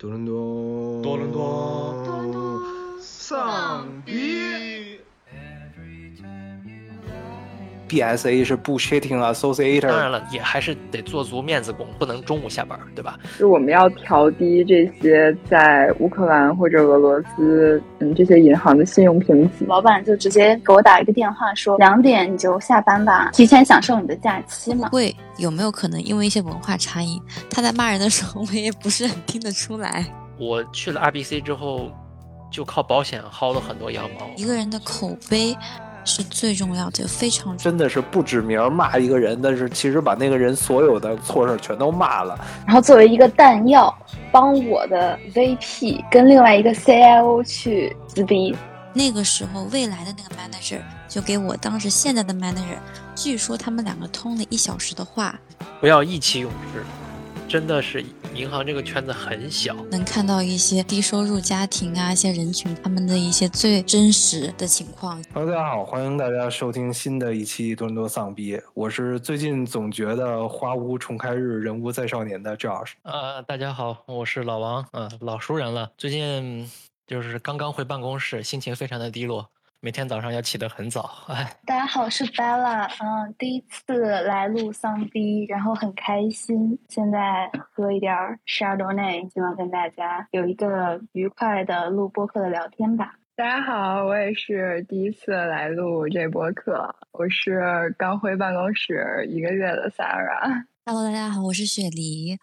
多伦多，多伦多，多伦 BSA 是 Bullshitting Associator，当然了，也还是得做足面子工，不能中午下班，对吧？就我们要调低这些在乌克兰或者俄罗斯，嗯，这些银行的信用评级。老板就直接给我打一个电话，说两点你就下班吧，提前享受你的假期嘛。会有没有可能因为一些文化差异，他在骂人的时候，我也不是很听得出来。我去了 RBC 之后，就靠保险薅了很多羊毛。一个人的口碑。是最重要的，非常真的是不指名骂一个人，但是其实把那个人所有的错事全都骂了。然后作为一个弹药，帮我的 VP 跟另外一个 CIO 去撕逼。那个时候，未来的那个 manager 就给我当时现在的 manager，据说他们两个通了一小时的话。不要意气用事，真的是银行这个圈子很小，能看到一些低收入家庭啊，一些人群他们的一些最真实的情况。Hello，大家好，欢迎大家收听新的一期多伦多丧逼，我是最近总觉得花无重开日，人无再少年的 Josh。呃，大家好，我是老王，嗯、呃，老熟人了。最近就是刚刚回办公室，心情非常的低落。每天早上要起得很早，哎。大家好，我是 Bella，嗯，第一次来录丧逼，然后很开心。现在喝一点 Chardonnay，希望跟大家有一个愉快的录播客的聊天吧。大家好，我也是第一次来录这播客，我是刚回办公室一个月的 Sarah。Hello，大家好，我是雪梨。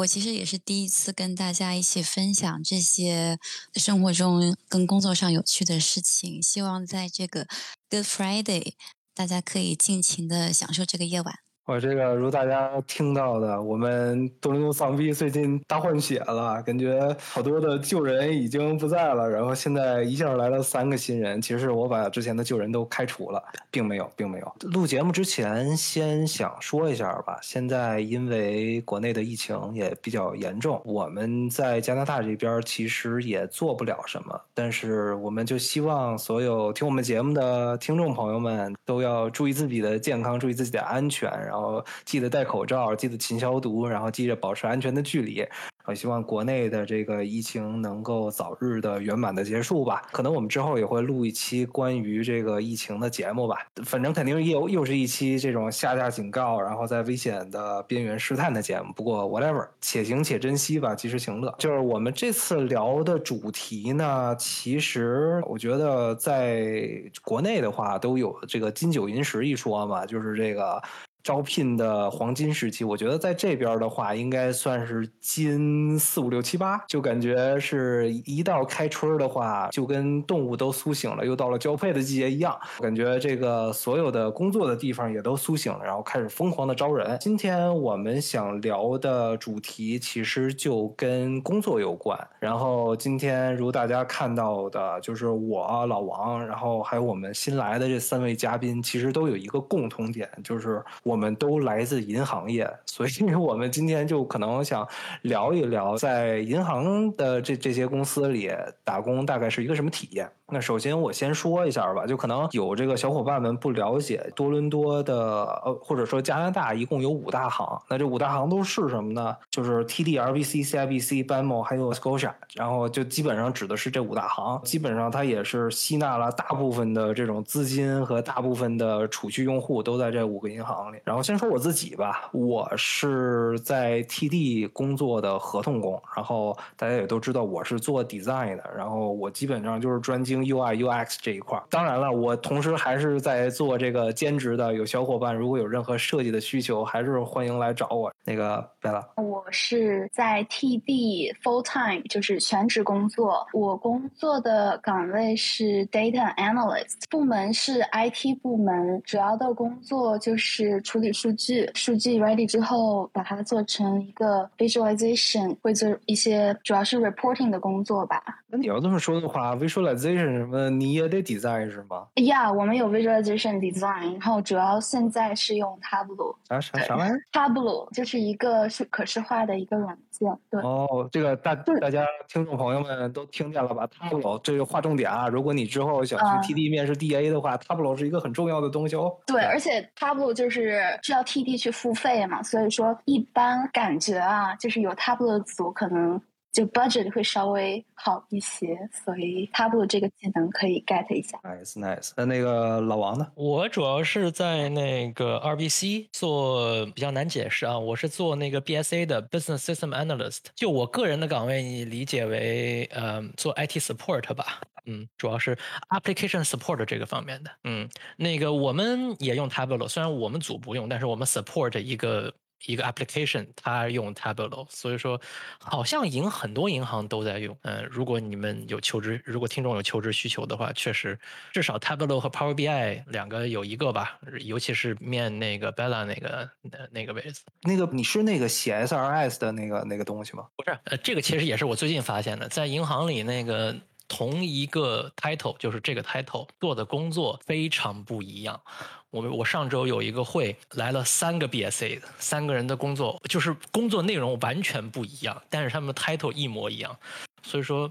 我其实也是第一次跟大家一起分享这些生活中跟工作上有趣的事情，希望在这个 Good Friday，大家可以尽情的享受这个夜晚。我这个如大家听到的，我们多伦多丧逼最近大换血了，感觉好多的旧人已经不在了，然后现在一下来了三个新人。其实我把之前的旧人都开除了，并没有，并没有。录节目之前，先想说一下吧。现在因为国内的疫情也比较严重，我们在加拿大这边其实也做不了什么，但是我们就希望所有听我们节目的听众朋友们都要注意自己的健康，注意自己的安全，然后。记得戴口罩，记得勤消毒，然后记着保持安全的距离。我希望国内的这个疫情能够早日的圆满的结束吧。可能我们之后也会录一期关于这个疫情的节目吧。反正肯定又又是一期这种下架警告，然后在危险的边缘试探的节目。不过 whatever，且行且珍惜吧，及时行乐。就是我们这次聊的主题呢，其实我觉得在国内的话都有这个金九银十一说嘛，就是这个。招聘的黄金时期，我觉得在这边的话，应该算是金四五六七八，就感觉是一到开春的话，就跟动物都苏醒了，又到了交配的季节一样，感觉这个所有的工作的地方也都苏醒了，然后开始疯狂的招人。今天我们想聊的主题其实就跟工作有关，然后今天如大家看到的，就是我老王，然后还有我们新来的这三位嘉宾，其实都有一个共同点，就是。我们都来自银行业，所以 我们今天就可能想聊一聊，在银行的这这些公司里打工大概是一个什么体验。那首先我先说一下吧，就可能有这个小伙伴们不了解多伦多的，呃，或者说加拿大一共有五大行。那这五大行都是什么呢？就是 TD、RBC、CIBC、BMO 还有 Scotia，然后就基本上指的是这五大行。基本上它也是吸纳了大部分的这种资金和大部分的储蓄用户都在这五个银行里。然后先说我自己吧，我是在 TD 工作的合同工，然后大家也都知道我是做 design 的，然后我基本上就是专精 UI UX 这一块。当然了，我同时还是在做这个兼职的。有小伙伴如果有任何设计的需求，还是欢迎来找我。那个贝拉，我是在 TD full time，就是全职工作。我工作的岗位是 data analyst，部门是 IT 部门，主要的工作就是处理数据，数据 ready 之后，把它做成一个 visualization，会做一些主要是 reporting 的工作吧。那你要这么说的话，visualization 什么你也得 design 是吗？呀、yeah,，我们有 visualization design，然后主要现在是用 Tableau。啥啥啥玩意儿？Tableau 就是一个是可视化的一个软件。对。哦，这个大大家听众朋友们都听见了吧？Tableau 这个划重点啊！如果你之后想去 TD 面试 DA 的话、嗯、，Tableau 是一个很重要的东西哦。对，而且 Tableau 就是需要 TD 去付费嘛，所以说一般感觉啊，就是有 Tableau 的组可能就 budget 会稍微好一些，所以 Tableau 这个技能可以 get 一下。nice nice。那那个老王呢？我主要是在那个 RBC 做比较难解释啊，我是做那个 BSA 的 Business System Analyst。就我个人的岗位，你理解为呃做 IT support 吧，嗯，主要是 application support 这个方面的。嗯，那个我们也用 Tableau，虽然我们组不用，但是我们 support 一个。一个 application，它用 Tableau，所以说好像银很多银行都在用。嗯，如果你们有求职，如果听众有求职需求的话，确实至少 Tableau 和 Power BI 两个有一个吧，尤其是面那个 Bella 那个那个位置。那个你是那个写 SRS 的那个那个东西吗？不是，呃，这个其实也是我最近发现的，在银行里那个。同一个 title 就是这个 title 做的工作非常不一样。我们我上周有一个会来了三个 BSA 的，三个人的工作就是工作内容完全不一样，但是他们的 title 一模一样，所以说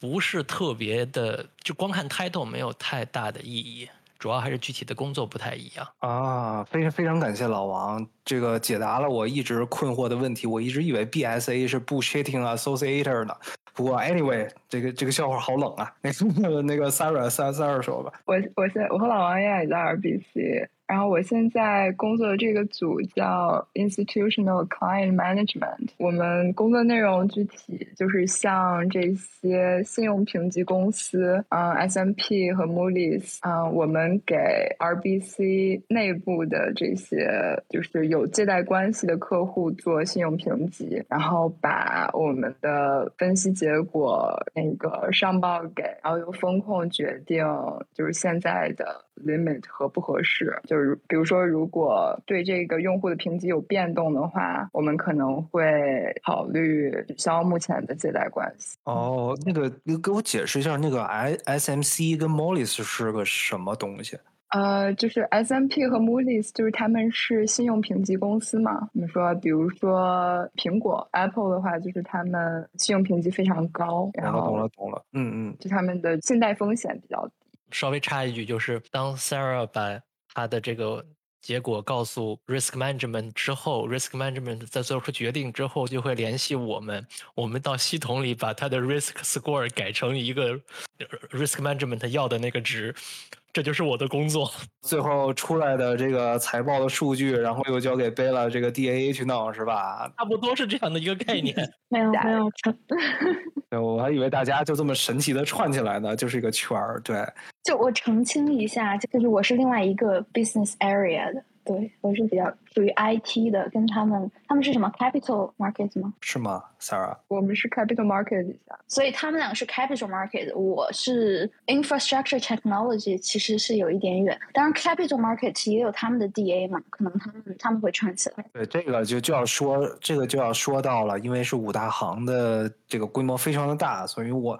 不是特别的，就光看 title 没有太大的意义，主要还是具体的工作不太一样啊。非常非常感谢老王，这个解答了我一直困惑的问题。我一直以为 BSA 是 bullshitting associator 呢。不过，anyway，这个这个笑话好冷啊！那个那个 Sarah Sarah 说吧。我我现我和老王也在 RBC，然后我现在工作的这个组叫 Institutional Client Management。我们工作内容具体就是像这些信用评级公司，嗯，S M P 和 Moody's，嗯，我们给 RBC 内部的这些就是有借贷关系的客户做信用评级，然后把我们的分析结果那个上报给，然后由风控决定，就是现在的 limit 合不合适。就是比如说，如果对这个用户的评级有变动的话，我们可能会考虑取消目前的借贷关系。哦，那个你给我解释一下，那个 I S M C 跟 Moody's 是个什么东西？呃，就是 S M P 和 Moody's，就是他们是信用评级公司嘛。我们说，比如说苹果 Apple 的话，就是他们信用评级非常高，然后懂了懂了，嗯嗯，就他们的信贷风险比较低。稍微插一句，就是当 Sarah 把他的这个结果告诉 Risk Management 之后，Risk Management 在做出决定之后，就会联系我们，我们到系统里把他的 Risk Score 改成一个 Risk Management 要的那个值。这就是我的工作。最后出来的这个财报的数据，然后又交给贝拉这个 DAA 去弄，是吧？差不多是这样的一个概念。没有 没有，对，我还以为大家就这么神奇的串起来呢，就是一个圈儿。对，就我澄清一下，就是我是另外一个 business area 的。对，我是比较属于 IT 的，跟他们他们是什么 capital market 吗？是吗，Sarah？我们是 capital market 所以他们两个是 capital market，我是 infrastructure technology，其实是有一点远。当然，capital market 也有他们的 DA 嘛，可能他们他们会串起来。对，这个就就要说，这个就要说到了，因为是五大行的这个规模非常的大，所以我。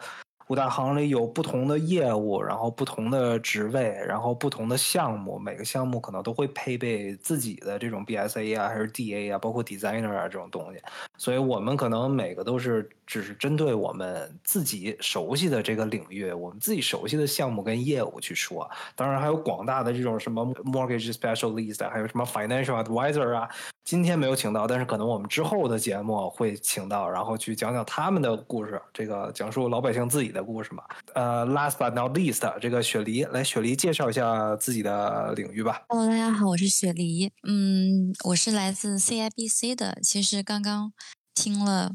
五大行里有不同的业务，然后不同的职位，然后不同的项目，每个项目可能都会配备自己的这种 BSA 啊，还是 DA 啊，包括 designer 啊这种东西。所以我们可能每个都是只是针对我们自己熟悉的这个领域，我们自己熟悉的项目跟业务去说。当然还有广大的这种什么 mortgage specialist，还有什么 financial advisor 啊。今天没有请到，但是可能我们之后的节目会请到，然后去讲讲他们的故事，这个讲述老百姓自己的故事嘛。呃，last but not least，这个雪梨来，雪梨介绍一下自己的领域吧。Hello，大家好，我是雪梨。嗯，我是来自 CIBC 的。其实刚刚听了。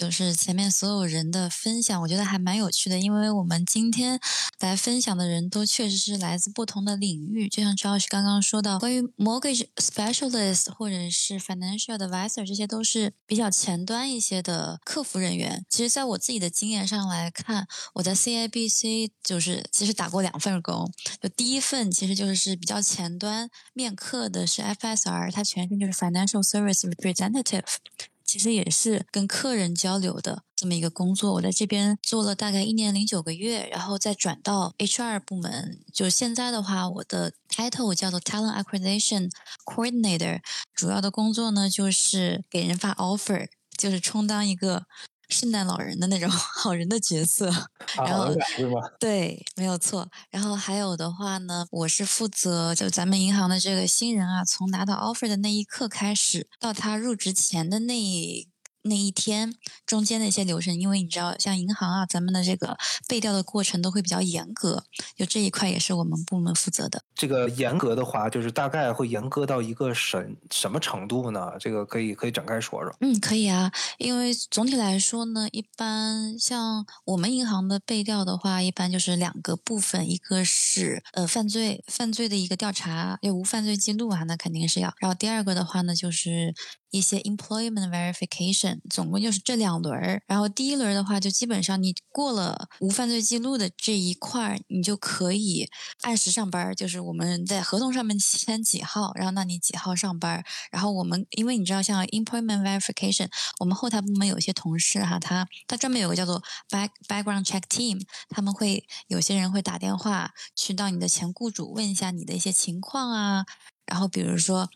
就是前面所有人的分享，我觉得还蛮有趣的，因为我们今天来分享的人都确实是来自不同的领域，就像赵老师刚刚说到，关于 mortgage specialist 或者是 financial advisor，这些都是比较前端一些的客服人员。其实，在我自己的经验上来看，我在 CIBC 就是其实打过两份工，就第一份其实就是比较前端面客的是 FSR，它全称就是 financial service representative。其实也是跟客人交流的这么一个工作，我在这边做了大概一年零九个月，然后再转到 HR 部门。就现在的话，我的 title 叫做 Talent Acquisition Coordinator，主要的工作呢就是给人发 offer，就是充当一个圣诞老人的那种 好人的角色。然后？对，没有错。然后还有的话呢，我是负责就咱们银行的这个新人啊，从拿到 offer 的那一刻开始，到他入职前的那那一天中间的一些流程，因为你知道，像银行啊，咱们的这个背调的过程都会比较严格，就这一块也是我们部门负责的。这个严格的话，就是大概会严格到一个什什么程度呢？这个可以可以展开说说。嗯，可以啊，因为总体来说呢，一般像我们银行的背调的话，一般就是两个部分，一个是呃犯罪犯罪的一个调查，要无犯罪记录啊，那肯定是要。然后第二个的话呢，就是一些 employment verification，总共就是这两轮儿。然后第一轮的话，就基本上你过了无犯罪记录的这一块儿，你就可以按时上班儿，就是我们在合同上面签几号，然后那你几号上班儿。然后我们因为你知道，像 employment verification，我们后台部门有些同事哈，他他专门有个叫做 back background check team，他们会有些人会打电话去到你的前雇主问一下你的一些情况啊，然后比如说，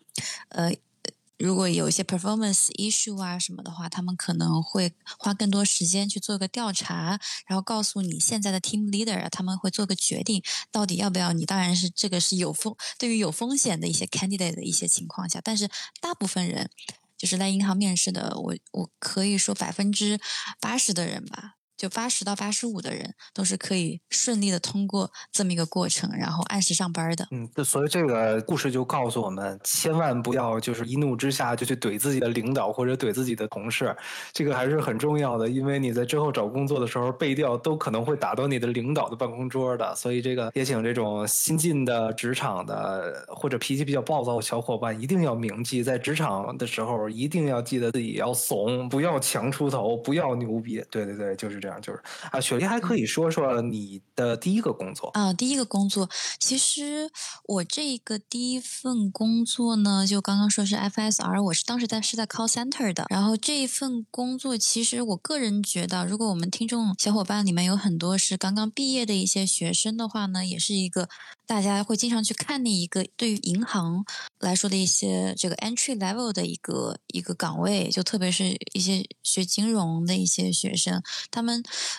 呃。如果有一些 performance issue 啊什么的话，他们可能会花更多时间去做个调查，然后告诉你现在的 team leader 啊，他们会做个决定，到底要不要你。当然是这个是有风，对于有风险的一些 candidate 的一些情况下，但是大部分人就是来银行面试的，我我可以说百分之八十的人吧。就八十到八十五的人都是可以顺利的通过这么一个过程，然后按时上班的。嗯，所以这个故事就告诉我们，千万不要就是一怒之下就去怼自己的领导或者怼自己的同事，这个还是很重要的，因为你在之后找工作的时候背调都可能会打到你的领导的办公桌的。所以这个也请这种新进的职场的或者脾气比较暴躁的小伙伴一定要铭记，在职场的时候一定要记得自己要怂，不要强出头，不要牛逼。对对对，就是这样。就是啊，雪梨还可以说说你的第一个工作啊。第一个工作，其实我这个第一份工作呢，就刚刚说是 FSR，我是当时在是在 call center 的。然后这一份工作，其实我个人觉得，如果我们听众小伙伴里面有很多是刚刚毕业的一些学生的话呢，也是一个大家会经常去看的一个对于银行来说的一些这个 entry level 的一个一个岗位，就特别是一些学金融的一些学生，他们。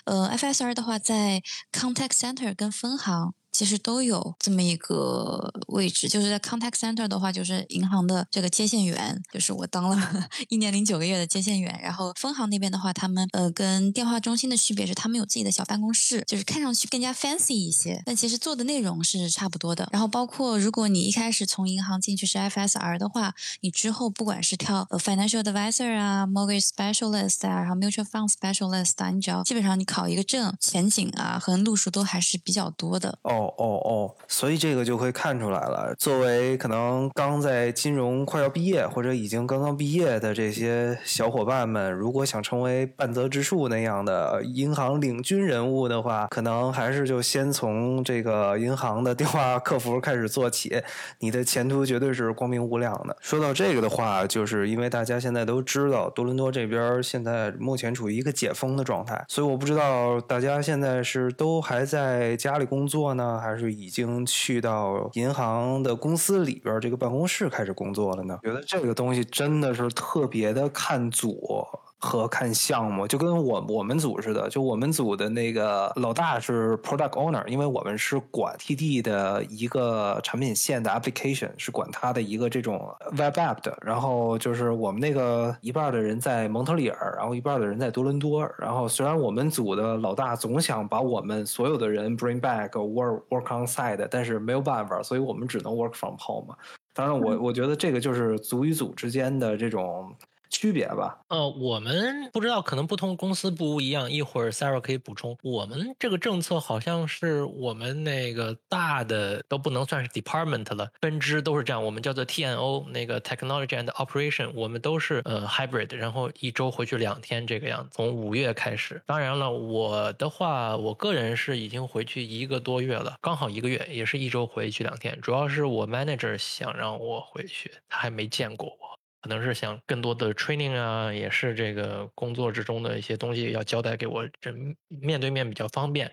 呃，FSR 的话，在 contact center 跟分行。其实都有这么一个位置，就是在 contact center 的话，就是银行的这个接线员，就是我当了 一年零九个月的接线员。然后分行那边的话，他们呃跟电话中心的区别是，他们有自己的小办公室，就是看上去更加 fancy 一些，但其实做的内容是差不多的。然后包括如果你一开始从银行进去是 FSR 的话，你之后不管是跳 financial advisor 啊，mortgage specialist 啊，然后 mutual fund specialist 啊，你只要基本上你考一个证，前景啊和路数都还是比较多的。哦。哦哦，所以这个就会看出来了。作为可能刚在金融快要毕业或者已经刚刚毕业的这些小伙伴们，如果想成为半泽直树那样的银行领军人物的话，可能还是就先从这个银行的电话客服开始做起，你的前途绝对是光明无量的。说到这个的话，就是因为大家现在都知道多伦多这边现在目前处于一个解封的状态，所以我不知道大家现在是都还在家里工作呢。还是已经去到银行的公司里边这个办公室开始工作了呢？觉得这个东西真的是特别的看组。和看项目，就跟我我们组似的，就我们组的那个老大是 product owner，因为我们是管 TD 的一个产品线的 application，是管他的一个这种 web app 的。然后就是我们那个一半的人在蒙特利尔，然后一半的人在多伦多。然后虽然我们组的老大总想把我们所有的人 bring back work work on site，但是没有办法，所以我们只能 work from home。当然，我我觉得这个就是组与组之间的这种。区别吧，呃，我们不知道，可能不同公司不一样。一会儿 Sarah 可以补充。我们这个政策好像是我们那个大的都不能算是 department 了，分支都是这样。我们叫做 TNO，那个 Technology and Operation，我们都是呃 hybrid，然后一周回去两天这个样子。从五月开始，当然了，我的话，我个人是已经回去一个多月了，刚好一个月，也是一周回去两天。主要是我 manager 想让我回去，他还没见过我。可能是想更多的 training 啊，也是这个工作之中的一些东西要交代给我，这面对面比较方便。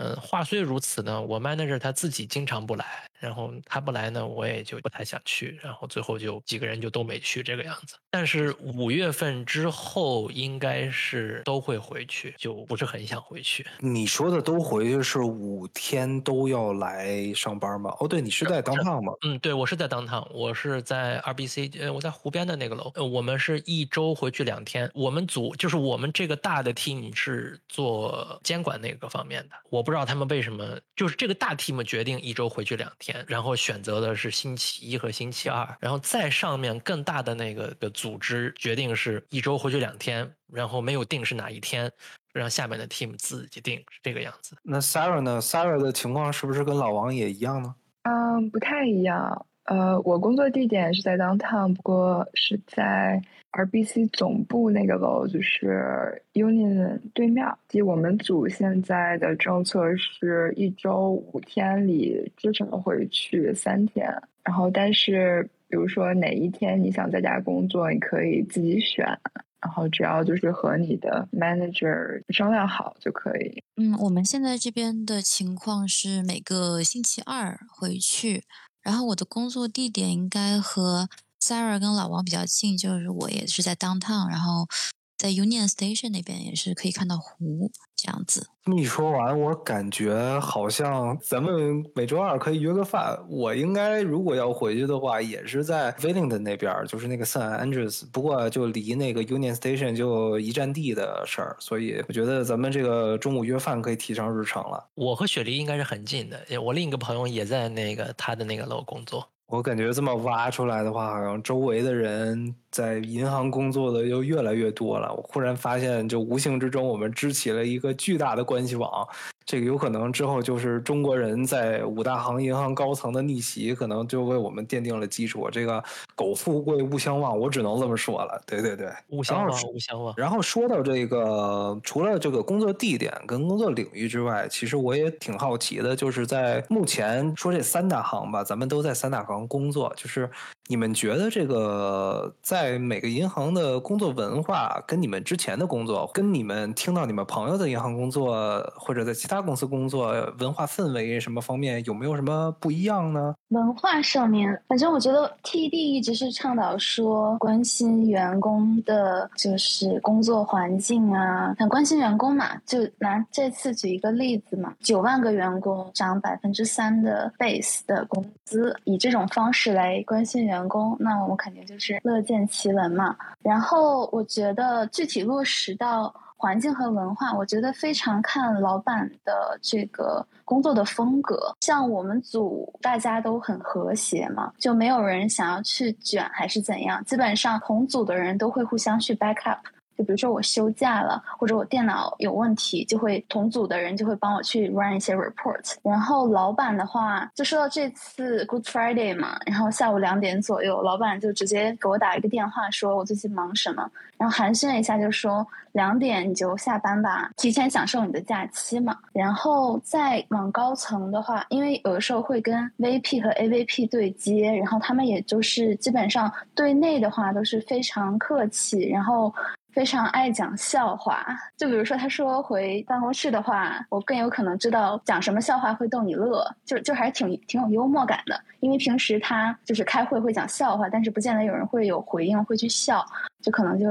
嗯，话虽如此呢，我 manager 他自己经常不来。然后他不来呢，我也就不太想去。然后最后就几个人就都没去这个样子。但是五月份之后应该是都会回去，就不是很想回去。你说的都回去是五天都要来上班吗？哦，对，你是在当趟吗？嗯，对，我是在当趟，我是在 RBC，呃，我在湖边的。的那个楼，呃我们是一周回去两天。我们组就是我们这个大的 team 是做监管那个方面的，我不知道他们为什么，就是这个大 team 决定一周回去两天，然后选择的是星期一和星期二，然后再上面更大的那个的组织决定是一周回去两天，然后没有定是哪一天，让下面的 team 自己定，是这个样子。那 Sarah 呢？Sarah 的情况是不是跟老王也一样呢？嗯，不太一样。呃，我工作地点是在 downtown，不过是在 RBC 总部那个楼，就是 Union 对面。即我们组现在的政策是一周五天里至少会去三天，然后但是比如说哪一天你想在家工作，你可以自己选，然后只要就是和你的 manager 商量好就可以。嗯，我们现在这边的情况是每个星期二回去，然后我的工作地点应该和 Sarah 跟老王比较近，就是我也是在 downtown，然后在 Union Station 那边也是可以看到湖这样子。这么一说完，我感觉好像咱们每周二可以约个饭。我应该如果要回去的话，也是在 w i l l i n g t o n 那边儿，就是那个 San Andreas，不过就离那个 Union Station 就一站地的事儿，所以我觉得咱们这个中午约饭可以提上日程了。我和雪梨应该是很近的，我另一个朋友也在那个他的那个楼工作。我感觉这么挖出来的话，好像周围的人在银行工作的又越来越多了。我忽然发现，就无形之中我们支起了一个巨大的关系网。这个有可能之后就是中国人在五大行银行高层的逆袭，可能就为我们奠定了基础。这个苟富贵勿相忘，我只能这么说了。对对对，勿相忘，勿相忘。然后说到这个，除了这个工作地点跟工作领域之外，其实我也挺好奇的，就是在目前说这三大行吧，咱们都在三大行工作，就是你们觉得这个在每个银行的工作文化，跟你们之前的工作，跟你们听到你们朋友的银行工作，或者在其他公司工作，文化氛围什么方面有没有什么不一样呢？文化上面，反正我觉得 TD 一直是倡导说关心员工的，就是工作环境啊，很关心员工嘛。就拿这次举一个例子嘛，九万个员工涨百分之三的 base 的工资，以这种方式来关心员工，那我们肯定就是乐见其闻嘛。然后我觉得具体落实到环境和文化，我觉得非常看老板的这个工作的风格。像我们组大家都很和谐嘛，就没有人想要去卷还是怎样，基本上同组的人都会互相去 back up。就比如说我休假了，或者我电脑有问题，就会同组的人就会帮我去 run 一些 report。然后老板的话，就说到这次 Good Friday 嘛，然后下午两点左右，老板就直接给我打一个电话，说我最近忙什么，然后寒暄了一下就说两点你就下班吧，提前享受你的假期嘛。然后再往高层的话，因为有的时候会跟 VP 和 AVP 对接，然后他们也就是基本上对内的话都是非常客气，然后。非常爱讲笑话，就比如说他说回办公室的话，我更有可能知道讲什么笑话会逗你乐，就就还是挺挺有幽默感的。因为平时他就是开会会讲笑话，但是不见得有人会有回应会去笑，就可能就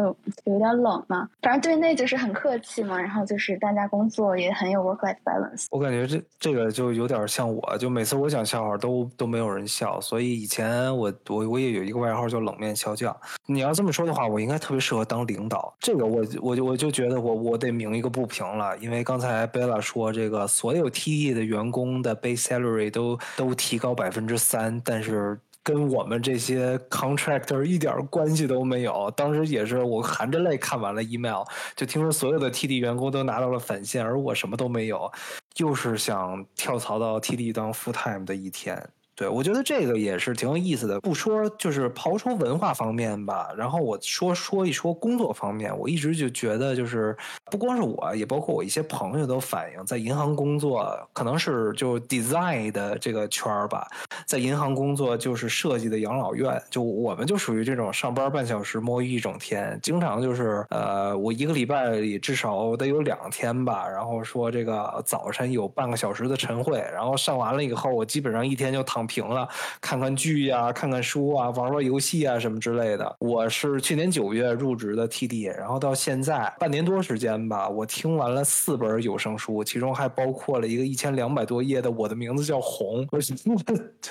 有点冷嘛。反正对内就是很客气嘛，然后就是大家工作也很有 work life balance。我感觉这这个就有点像我，就每次我讲笑话都都没有人笑，所以以前我我我也有一个外号叫冷面笑匠。你要这么说的话，我应该特别适合当领导。这个我我就我就觉得我我得鸣一个不平了，因为刚才贝拉说这个所有 T E 的员工的 base salary 都都提高百分之三，但是。跟我们这些 contractor 一点关系都没有。当时也是我含着泪看完了 email，就听说所有的 TD 员工都拿到了返现，而我什么都没有，又是想跳槽到 TD 当 full time 的一天。对，我觉得这个也是挺有意思的。不说就是刨除文化方面吧，然后我说说一说工作方面。我一直就觉得，就是不光是我，也包括我一些朋友都反映，在银行工作可能是就 design 的这个圈儿吧，在银行工作就是设计的养老院。就我们就属于这种上班半小时摸鱼一整天，经常就是呃，我一个礼拜里至少得有两天吧。然后说这个早晨有半个小时的晨会，然后上完了以后，我基本上一天就躺。平了，看看剧呀、看看书啊、玩玩游戏啊什么之类的。我是去年九月入职的 TD，然后到现在半年多时间吧，我听完了四本有声书，其中还包括了一个一千两百多页的《我的名字叫红》。我，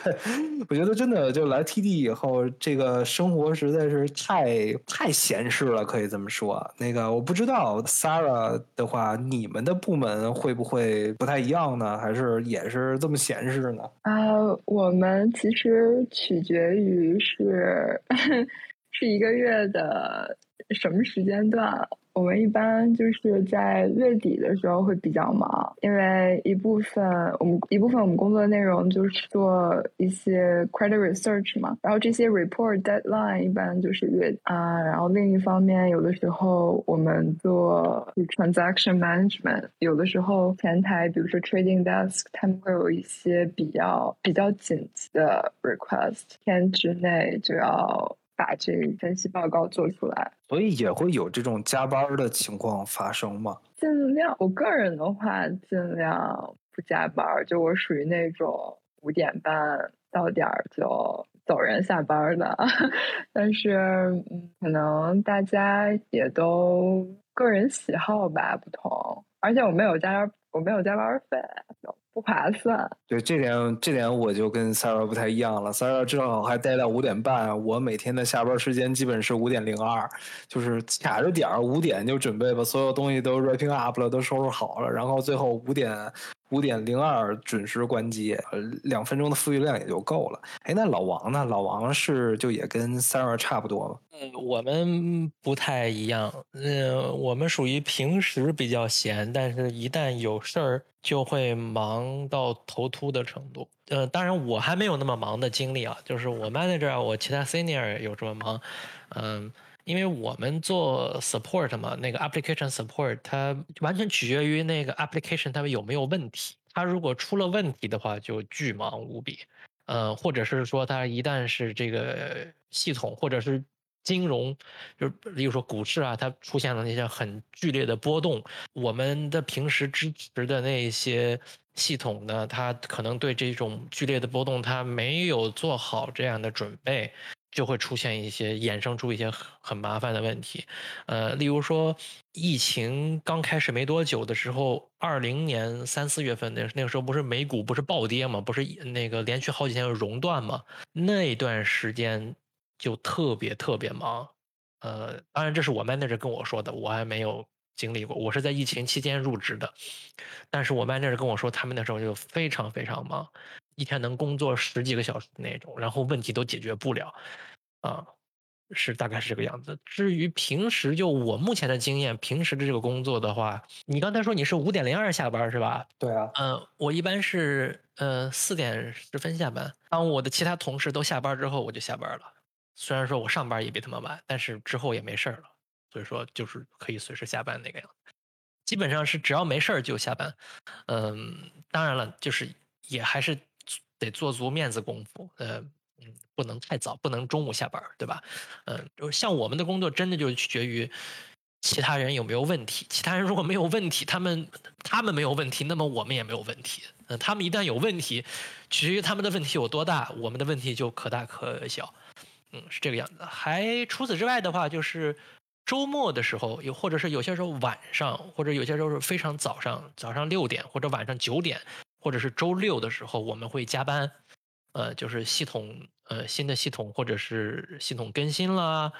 对，我觉得真的就来 TD 以后，这个生活实在是太太闲适了，可以这么说。那个我不知道 Sarah 的话，你们的部门会不会不太一样呢？还是也是这么闲适呢？啊，我我们其实取决于是 是一个月的什么时间段。我们一般就是在月底的时候会比较忙，因为一部分我们一部分我们工作内容就是做一些 credit research 嘛，然后这些 report deadline 一般就是月啊，然后另一方面有的时候我们做 transaction management，有的时候前台比如说 trading desk 他们会有一些比较比较紧急的 request，天之内就要。把这个分析报告做出来，所以也会有这种加班的情况发生吗？尽量，我个人的话尽量不加班，就我属于那种五点半到点儿就走人下班的。但是，嗯，可能大家也都个人喜好吧不同，而且我没有加班，我没有加班费。不划算，对这点，这点我就跟 s a r a 不太一样了。s a r a 至少还待到五点半，我每天的下班时间基本是五点零二，就是卡着点儿，五点就准备把所有东西都 wrapping up 了，都收拾好了，然后最后五点五点零二准时关机，两分钟的富裕量也就够了。哎，那老王呢？老王是就也跟三二差不多吗？嗯，我们不太一样。嗯，我们属于平时比较闲，但是一旦有事儿。就会忙到头秃的程度。呃，当然我还没有那么忙的经历啊，就是我 manager，我其他 senior 有这么忙。嗯，因为我们做 support 嘛，那个 application support 它完全取决于那个 application 它有没有问题。它如果出了问题的话，就巨忙无比。呃，或者是说它一旦是这个系统或者是金融，就比如说股市啊，它出现了那些很剧烈的波动，我们的平时支持的那些系统呢，它可能对这种剧烈的波动，它没有做好这样的准备，就会出现一些衍生出一些很麻烦的问题。呃，例如说疫情刚开始没多久的时候，二零年三四月份那那个时候不是美股不是暴跌嘛，不是那个连续好几天熔断嘛，那段时间。就特别特别忙，呃，当然这是我 manager 跟我说的，我还没有经历过。我是在疫情期间入职的，但是我 manager 跟我说，他们那时候就非常非常忙，一天能工作十几个小时那种，然后问题都解决不了，啊，是大概是这个样子。至于平时就我目前的经验，平时的这个工作的话，你刚才说你是五点零二下班是吧？对啊，嗯，我一般是呃四点十分下班，当我的其他同事都下班之后，我就下班了。虽然说我上班也比他们晚，但是之后也没事了，所以说就是可以随时下班那个样子。基本上是只要没事儿就下班。嗯，当然了，就是也还是得做足面子功夫。呃，嗯，不能太早，不能中午下班，对吧？嗯，就像我们的工作真的就取决于其他人有没有问题。其他人如果没有问题，他们他们没有问题，那么我们也没有问题。嗯，他们一旦有问题，取决于他们的问题有多大，我们的问题就可大可小。嗯，是这个样子。还除此之外的话，就是周末的时候，有或者是有些时候晚上，或者有些时候是非常早上，早上六点或者晚上九点，或者是周六的时候，我们会加班。呃，就是系统呃新的系统或者是系统更新啦，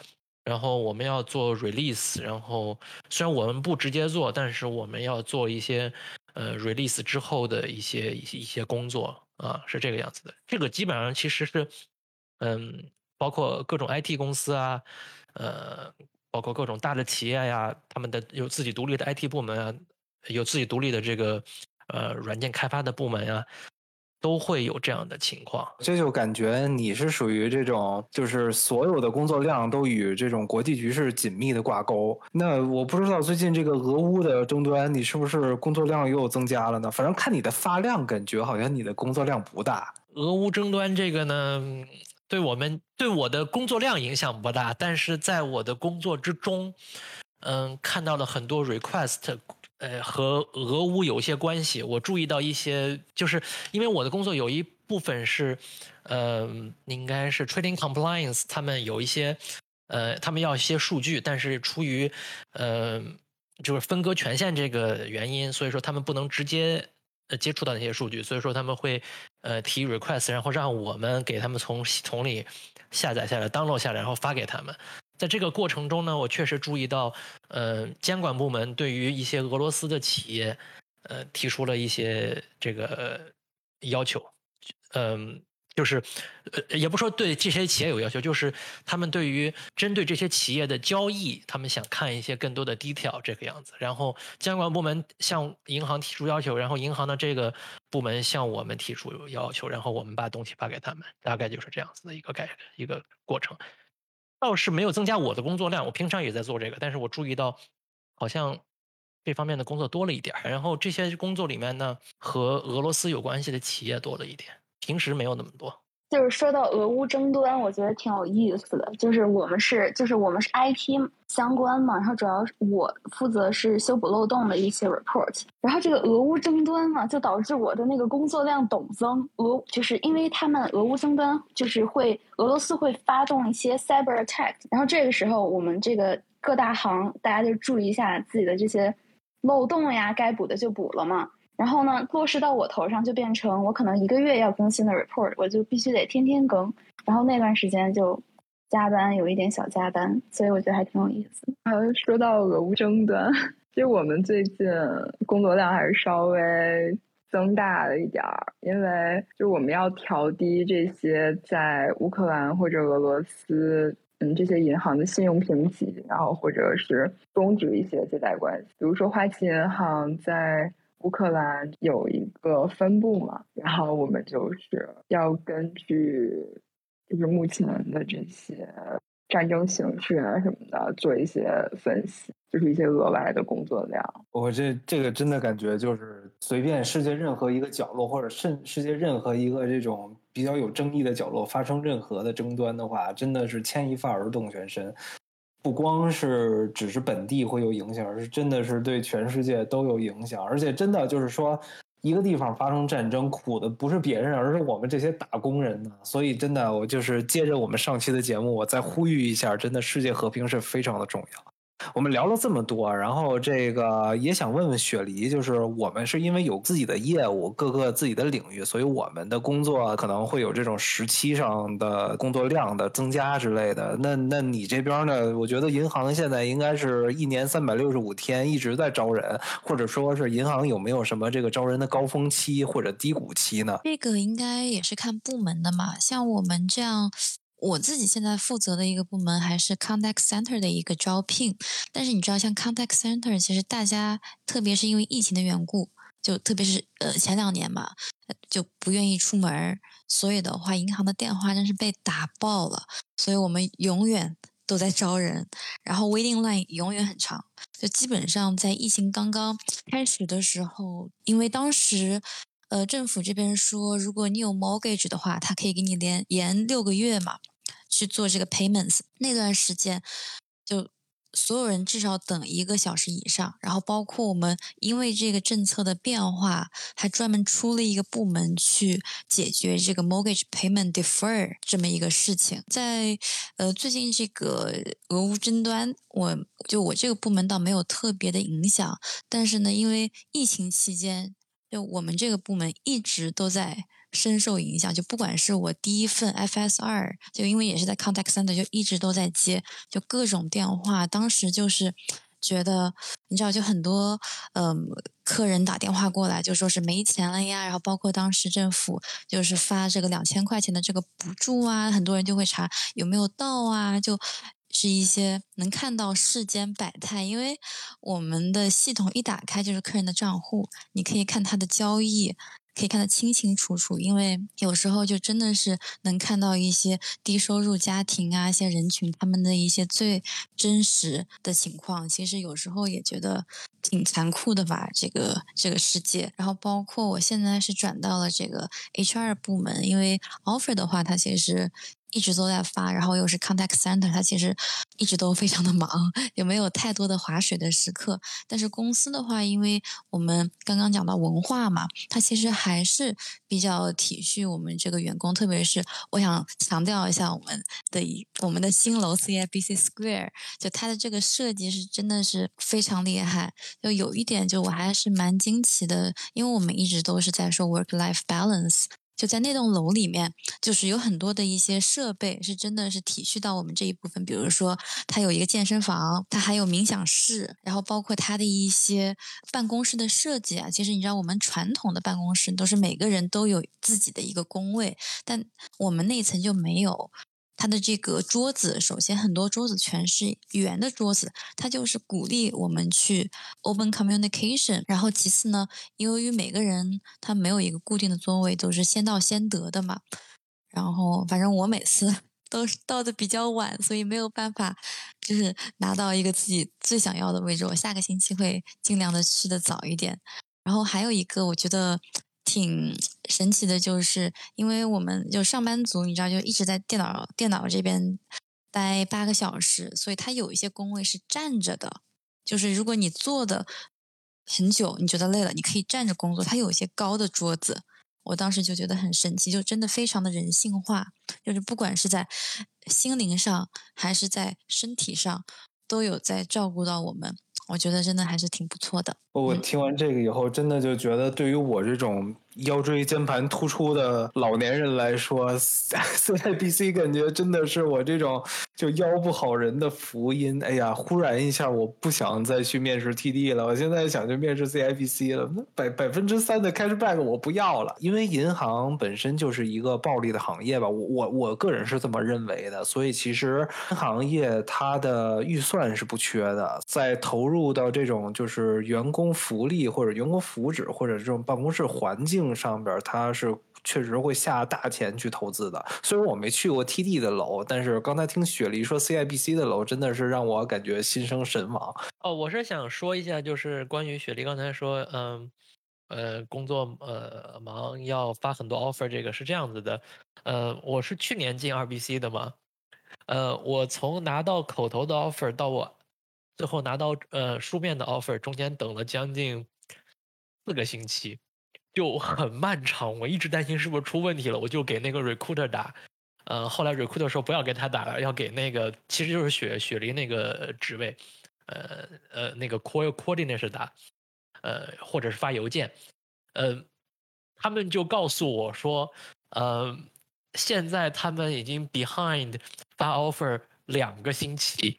然后我们要做 release，然后虽然我们不直接做，但是我们要做一些呃 release 之后的一些一些一些工作啊，是这个样子的。这个基本上其实是嗯。包括各种 IT 公司啊，呃，包括各种大的企业呀，他们的有自己独立的 IT 部门啊，有自己独立的这个呃软件开发的部门啊，都会有这样的情况。这就感觉你是属于这种，就是所有的工作量都与这种国际局势紧密的挂钩。那我不知道最近这个俄乌的争端，你是不是工作量又增加了呢？反正看你的发量，感觉好像你的工作量不大。俄乌争端这个呢？对我们对我的工作量影响不大，但是在我的工作之中，嗯，看到了很多 request，呃，和俄乌有一些关系。我注意到一些，就是因为我的工作有一部分是，呃，应该是 trading compliance，他们有一些，呃，他们要一些数据，但是出于，呃，就是分割权限这个原因，所以说他们不能直接呃接触到那些数据，所以说他们会呃提 request，然后让我们给他们从系统里下载下来，download 下来，然后发给他们。在这个过程中呢，我确实注意到，呃，监管部门对于一些俄罗斯的企业，呃，提出了一些这个要求，嗯，就是，呃，也不说对这些企业有要求，就是他们对于针对这些企业的交易，他们想看一些更多的 detail 这个样子。然后监管部门向银行提出要求，然后银行的这个部门向我们提出要求，然后我们把东西发给他们，大概就是这样子的一个概一个过程。倒是没有增加我的工作量，我平常也在做这个，但是我注意到，好像这方面的工作多了一点。然后这些工作里面呢，和俄罗斯有关系的企业多了一点，平时没有那么多。就是说到俄乌争端，我觉得挺有意思的。就是我们是，就是我们是 IT 相关嘛，然后主要我负责是修补漏洞的一些 report。然后这个俄乌争端嘛，就导致我的那个工作量陡增。俄就是因为他们俄乌争端，就是会俄罗斯会发动一些 cyber attack，然后这个时候我们这个各大行大家就注意一下自己的这些漏洞呀，该补的就补了嘛。然后呢，落实到我头上就变成我可能一个月要更新的 report，我就必须得天天更。然后那段时间就加班，有一点小加班，所以我觉得还挺有意思。呃，说到俄乌争端，其实我们最近工作量还是稍微增大了一点儿，因为就我们要调低这些在乌克兰或者俄罗斯嗯这些银行的信用评级，然后或者是终止一些借贷关系，比如说花旗银行在。乌克兰有一个分部嘛，然后我们就是要根据就是目前的这些战争形势啊什么的做一些分析，就是一些额外的工作量。我这这个真的感觉就是随便世界任何一个角落，或者甚世界任何一个这种比较有争议的角落发生任何的争端的话，真的是牵一发而动全身。不光是只是本地会有影响，而是真的是对全世界都有影响。而且真的就是说，一个地方发生战争，苦的不是别人，而是我们这些打工人呢。所以真的，我就是接着我们上期的节目，我再呼吁一下，真的世界和平是非常的重要。我们聊了这么多，然后这个也想问问雪梨，就是我们是因为有自己的业务，各个自己的领域，所以我们的工作可能会有这种时期上的工作量的增加之类的。那那你这边呢？我觉得银行现在应该是一年三百六十五天一直在招人，或者说是银行有没有什么这个招人的高峰期或者低谷期呢？这个应该也是看部门的嘛，像我们这样。我自己现在负责的一个部门还是 contact center 的一个招聘，但是你知道，像 contact center，其实大家特别是因为疫情的缘故，就特别是呃前两年嘛，就不愿意出门，所以的话，银行的电话真是被打爆了，所以我们永远都在招人，然后 waiting line 永远很长，就基本上在疫情刚刚开始的时候，因为当时。呃，政府这边说，如果你有 mortgage 的话，他可以给你连延六个月嘛，去做这个 payments。那段时间，就所有人至少等一个小时以上。然后，包括我们因为这个政策的变化，还专门出了一个部门去解决这个 mortgage payment defer 这么一个事情。在呃最近这个俄乌争端，我就我这个部门倒没有特别的影响，但是呢，因为疫情期间。就我们这个部门一直都在深受影响，就不管是我第一份 FSR，就因为也是在 contact center，就一直都在接，就各种电话。当时就是觉得，你知道，就很多嗯客人打电话过来，就说是没钱了呀，然后包括当时政府就是发这个两千块钱的这个补助啊，很多人就会查有没有到啊，就。是一些能看到世间百态，因为我们的系统一打开就是客人的账户，你可以看他的交易，可以看得清清楚楚。因为有时候就真的是能看到一些低收入家庭啊，一些人群他们的一些最真实的情况。其实有时候也觉得挺残酷的吧，这个这个世界。然后包括我现在是转到了这个 HR 部门，因为 offer 的话，它其实。一直都在发，然后又是 contact center，他其实一直都非常的忙，也没有太多的划水的时刻。但是公司的话，因为我们刚刚讲到文化嘛，它其实还是比较体恤我们这个员工，特别是我想强调一下我们的我们的新楼 CIBC Square，就它的这个设计是真的是非常厉害。就有一点，就我还是蛮惊奇的，因为我们一直都是在说 work life balance。就在那栋楼里面，就是有很多的一些设备，是真的是体恤到我们这一部分。比如说，它有一个健身房，它还有冥想室，然后包括它的一些办公室的设计啊。其实你知道，我们传统的办公室都是每个人都有自己的一个工位，但我们那层就没有。它的这个桌子，首先很多桌子全是圆的桌子，它就是鼓励我们去 open communication。然后其次呢，由于每个人他没有一个固定的座位，都是先到先得的嘛。然后反正我每次 都是到的比较晚，所以没有办法就是拿到一个自己最想要的位置。我下个星期会尽量的去的早一点。然后还有一个，我觉得。挺神奇的，就是因为我们就上班族，你知道，就一直在电脑电脑这边待八个小时，所以他有一些工位是站着的。就是如果你坐的很久，你觉得累了，你可以站着工作。它有一些高的桌子，我当时就觉得很神奇，就真的非常的人性化。就是不管是在心灵上还是在身体上，都有在照顾到我们。我觉得真的还是挺不错的。我听完这个以后，真的就觉得对于我这种。腰椎间盘突出的老年人来说，CIBC 感觉真的是我这种就腰不好人的福音。哎呀，忽然一下，我不想再去面试 TD 了，我现在想去面试 CIBC 了。百百分之三的 cashback 我不要了，因为银行本身就是一个暴利的行业吧。我我我个人是这么认为的。所以其实行业它的预算是不缺的，在投入到这种就是员工福利或者员工福祉或者这种办公室环境。上边他是确实会下大钱去投资的。虽然我没去过 TD 的楼，但是刚才听雪梨说 CIBC 的楼真的是让我感觉心生神往。哦，我是想说一下，就是关于雪梨刚才说，嗯，呃，工作呃忙要发很多 offer，这个是这样子的。呃，我是去年进 RBC 的嘛，呃，我从拿到口头的 offer 到我最后拿到呃书面的 offer，中间等了将近四个星期。就很漫长，我一直担心是不是出问题了，我就给那个 recruiter 打，呃，后来 recruiter 说不要给他打了，要给那个其实就是雪雪梨那个职位，呃呃那个 core coordinator 打，呃或者是发邮件，呃，他们就告诉我说，呃，现在他们已经 behind 发 offer 两个星期，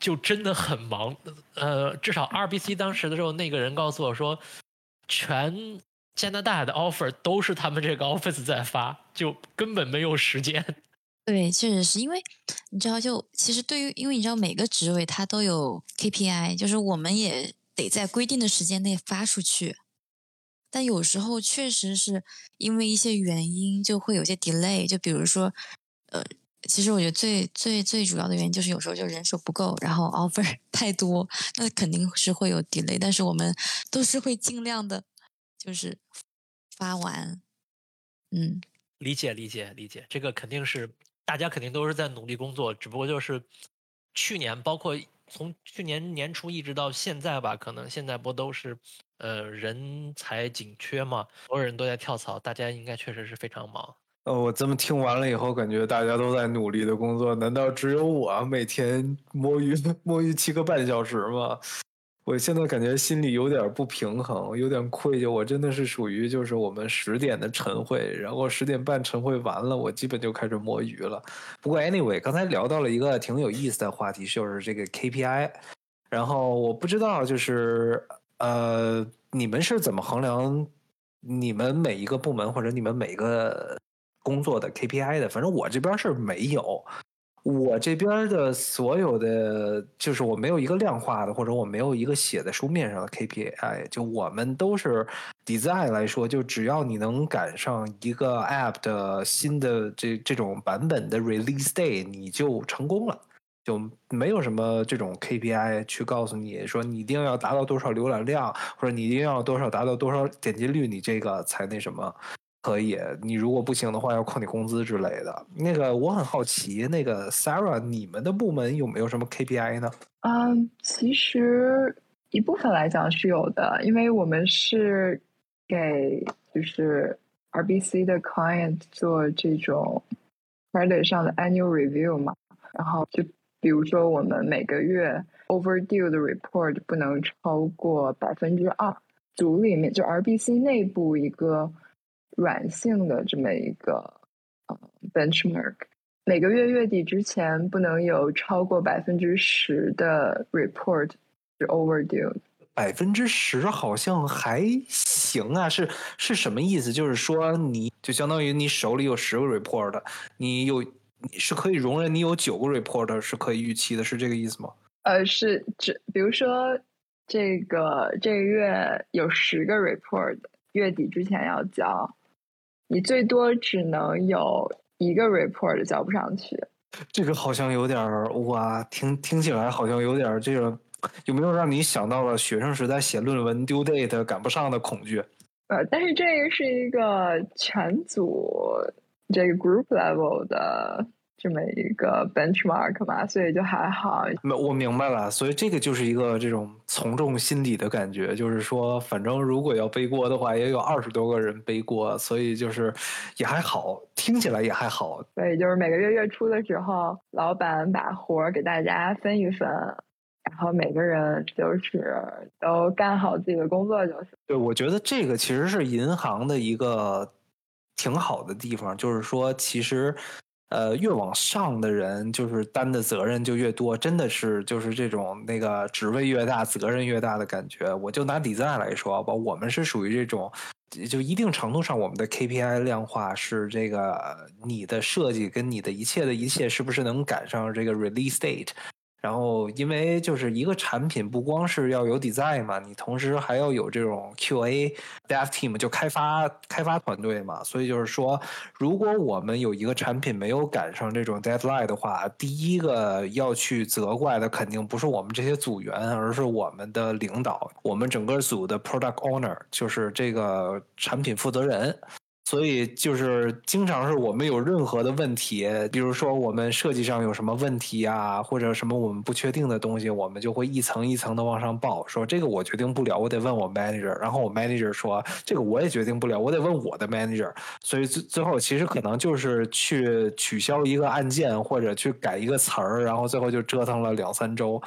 就真的很忙，呃，至少 RBC 当时的时候那个人告诉我说。全加拿大的 offer 都是他们这个 office 在发，就根本没有时间。对，确实是因为你知道，就其实对于，因为你知道每个职位它都有 KPI，就是我们也得在规定的时间内发出去。但有时候确实是因为一些原因，就会有些 delay。就比如说，呃，其实我觉得最最最主要的原因就是有时候就人手不够，然后 offer 太多，那肯定是会有 delay。但是我们 都是会尽量的，就是发完。嗯，理解理解理解，这个肯定是大家肯定都是在努力工作，只不过就是去年，包括从去年年初一直到现在吧，可能现在不都是呃人才紧缺嘛，所有人都在跳槽，大家应该确实是非常忙。呃，我这么听完了以后，感觉大家都在努力的工作，难道只有我每天摸鱼 摸鱼七个半小时吗？我现在感觉心里有点不平衡，有点愧疚。我真的是属于就是我们十点的晨会，然后十点半晨会完了，我基本就开始摸鱼了。不过 anyway，刚才聊到了一个挺有意思的话题，就是这个 KPI。然后我不知道就是呃，你们是怎么衡量你们每一个部门或者你们每个？工作的 KPI 的，反正我这边是没有。我这边的所有的，就是我没有一个量化的，或者我没有一个写在书面上的 KPI。就我们都是 design 来说，就只要你能赶上一个 app 的新的这这种版本的 release day，你就成功了。就没有什么这种 KPI 去告诉你说你一定要达到多少浏览量，或者你一定要多少达到多少点击率，你这个才那什么。可以，你如果不行的话，要扣你工资之类的。那个我很好奇，那个 Sarah，你们的部门有没有什么 KPI 呢？嗯，其实一部分来讲是有的，因为我们是给就是 RBC 的 client 做这种 credit 上的 annual review 嘛，然后就比如说我们每个月 overdue 的 report 不能超过百分之二，组里面就 RBC 内部一个。软性的这么一个呃 benchmark，每个月月底之前不能有超过百分之十的 report 是 overdue。百分之十好像还行啊，是是什么意思？就是说你就相当于你手里有十个 report，你有你是可以容忍你有九个 report 是可以预期的，是这个意思吗？呃，是只比如说这个这个月有十个 report，月底之前要交。你最多只能有一个 report 交不上去，这个好像有点儿哇，听听起来好像有点儿这个，有没有让你想到了学生时代写论文 due date 赶不上的恐惧？呃，但是这个是一个全组这个 group level 的。这么一个 benchmark 吧，所以就还好。没，我明白了，所以这个就是一个这种从众心理的感觉，就是说，反正如果要背锅的话，也有二十多个人背锅，所以就是也还好，听起来也还好。对，就是每个月月初的时候，老板把活儿给大家分一分，然后每个人就是都干好自己的工作就行。对，我觉得这个其实是银行的一个挺好的地方，就是说，其实。呃，越往上的人就是担的责任就越多，真的是就是这种那个职位越大，责任越大的感觉。我就拿底赞来说吧，我们是属于这种，就一定程度上我们的 KPI 量化是这个你的设计跟你的一切的一切是不是能赶上这个 release date。然后，因为就是一个产品，不光是要有 design 嘛，你同时还要有这种 QA dev team，就开发开发团队嘛。所以就是说，如果我们有一个产品没有赶上这种 deadline 的话，第一个要去责怪的肯定不是我们这些组员，而是我们的领导，我们整个组的 product owner，就是这个产品负责人。所以就是经常是我们有任何的问题，比如说我们设计上有什么问题啊，或者什么我们不确定的东西，我们就会一层一层的往上报，说这个我决定不了，我得问我 manager，然后我 manager 说这个我也决定不了，我得问我的 manager。所以最最后其实可能就是去取消一个案件或者去改一个词儿，然后最后就折腾了两三周。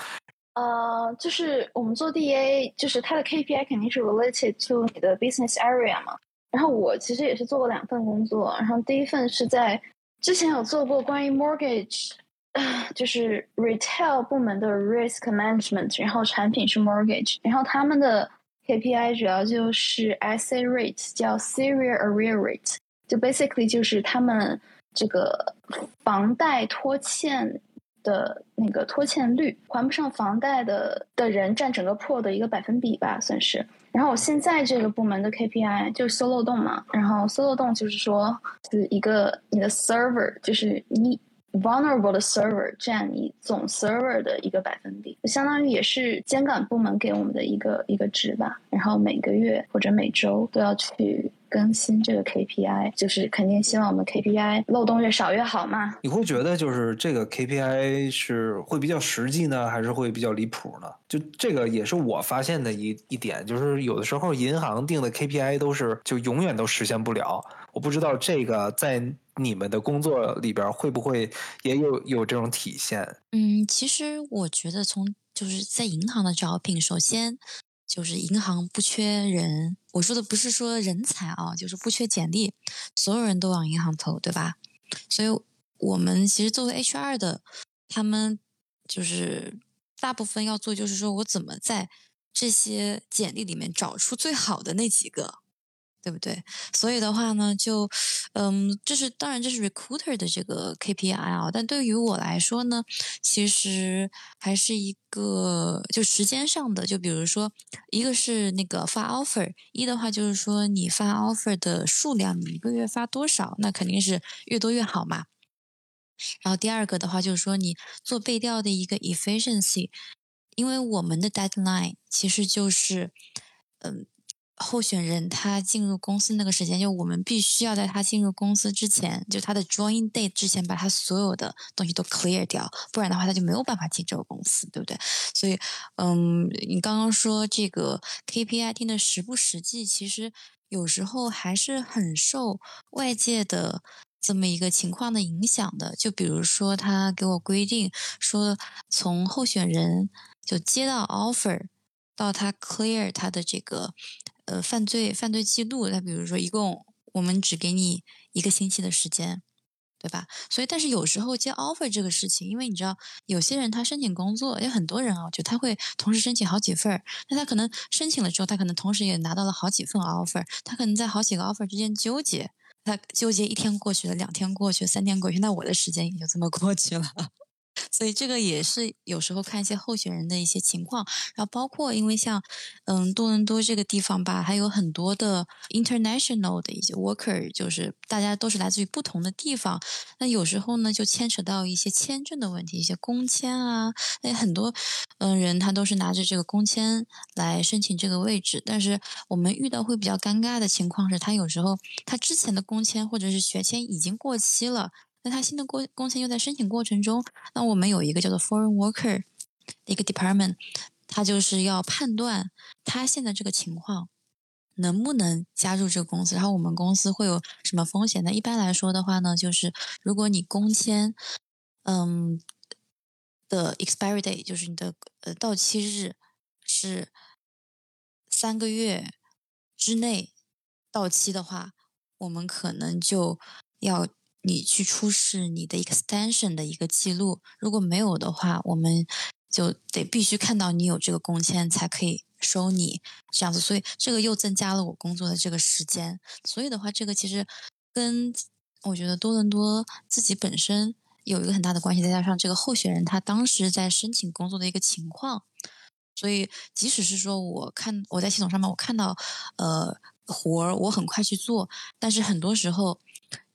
呃，就是我们做 DA，就是它的 KPI 肯定是 related to 你的 business area 嘛。然后我其实也是做过两份工作，然后第一份是在之前有做过关于 mortgage，就是 retail 部门的 risk management，然后产品是 mortgage，然后他们的 KPI 主要就是 SA rate，叫 serial arrear rate，就 basically 就是他们这个房贷拖欠的那个拖欠率，还不上房贷的的人占整个破的一个百分比吧，算是。然后我现在这个部门的 KPI 就是搜漏洞嘛，然后搜漏洞就是说是一个你的 server 就是你 vulnerable 的 server 占你总 server 的一个百分比，相当于也是监管部门给我们的一个一个值吧。然后每个月或者每周都要去。更新这个 KPI，就是肯定希望我们 KPI 漏洞越少越好嘛。你会觉得就是这个 KPI 是会比较实际呢，还是会比较离谱呢？就这个也是我发现的一一点，就是有的时候银行定的 KPI 都是就永远都实现不了。我不知道这个在你们的工作里边会不会也有有这种体现？嗯，其实我觉得从就是在银行的招聘，首先。就是银行不缺人，我说的不是说人才啊，就是不缺简历，所有人都往银行投，对吧？所以我们其实作为 HR 的，他们就是大部分要做，就是说我怎么在这些简历里面找出最好的那几个。对不对？所以的话呢，就，嗯，这是当然，这是 recruiter 的这个 KPI 啊。但对于我来说呢，其实还是一个就时间上的。就比如说，一个是那个发 offer，一的话就是说你发 offer 的数量，你一个月发多少，那肯定是越多越好嘛。然后第二个的话就是说你做背调的一个 efficiency，因为我们的 deadline 其实就是，嗯。候选人他进入公司那个时间，就我们必须要在他进入公司之前，就他的 join date 之前，把他所有的东西都 clear 掉，不然的话他就没有办法进这个公司，对不对？所以，嗯，你刚刚说这个 KPI 定的实不实际，其实有时候还是很受外界的这么一个情况的影响的。就比如说，他给我规定说，从候选人就接到 offer 到他 clear 他的这个。呃，犯罪犯罪记录，他比如说，一共我们只给你一个星期的时间，对吧？所以，但是有时候接 offer 这个事情，因为你知道，有些人他申请工作，有很多人啊，就他会同时申请好几份儿，那他可能申请了之后，他可能同时也拿到了好几份 offer，他可能在好几个 offer 之间纠结，他纠结一天过去了，两天过去，三天过去，那我的时间也就这么过去了。所以这个也是有时候看一些候选人的一些情况，然后包括因为像嗯多伦多这个地方吧，还有很多的 international 的一些 worker，就是大家都是来自于不同的地方，那有时候呢就牵扯到一些签证的问题，一些工签啊，那很多嗯人他都是拿着这个工签来申请这个位置，但是我们遇到会比较尴尬的情况是，他有时候他之前的工签或者是学签已经过期了。那他新的工工签又在申请过程中，那我们有一个叫做 foreign worker 的一个 department，他就是要判断他现在这个情况能不能加入这个公司，然后我们公司会有什么风险？那一般来说的话呢，就是如果你工签，嗯的 expiry date 就是你的呃到期日是三个月之内到期的话，我们可能就要。你去出示你的 extension 的一个记录，如果没有的话，我们就得必须看到你有这个工签才可以收你这样子，所以这个又增加了我工作的这个时间。所以的话，这个其实跟我觉得多伦多自己本身有一个很大的关系，再加上这个候选人他当时在申请工作的一个情况，所以即使是说我看我在系统上面我看到呃活儿我很快去做，但是很多时候。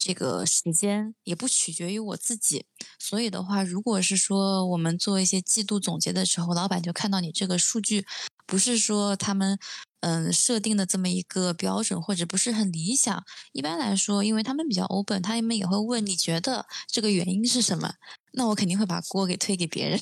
这个时间也不取决于我自己，所以的话，如果是说我们做一些季度总结的时候，老板就看到你这个数据不是说他们嗯设定的这么一个标准，或者不是很理想。一般来说，因为他们比较 open，他们也会问你觉得这个原因是什么，那我肯定会把锅给推给别人。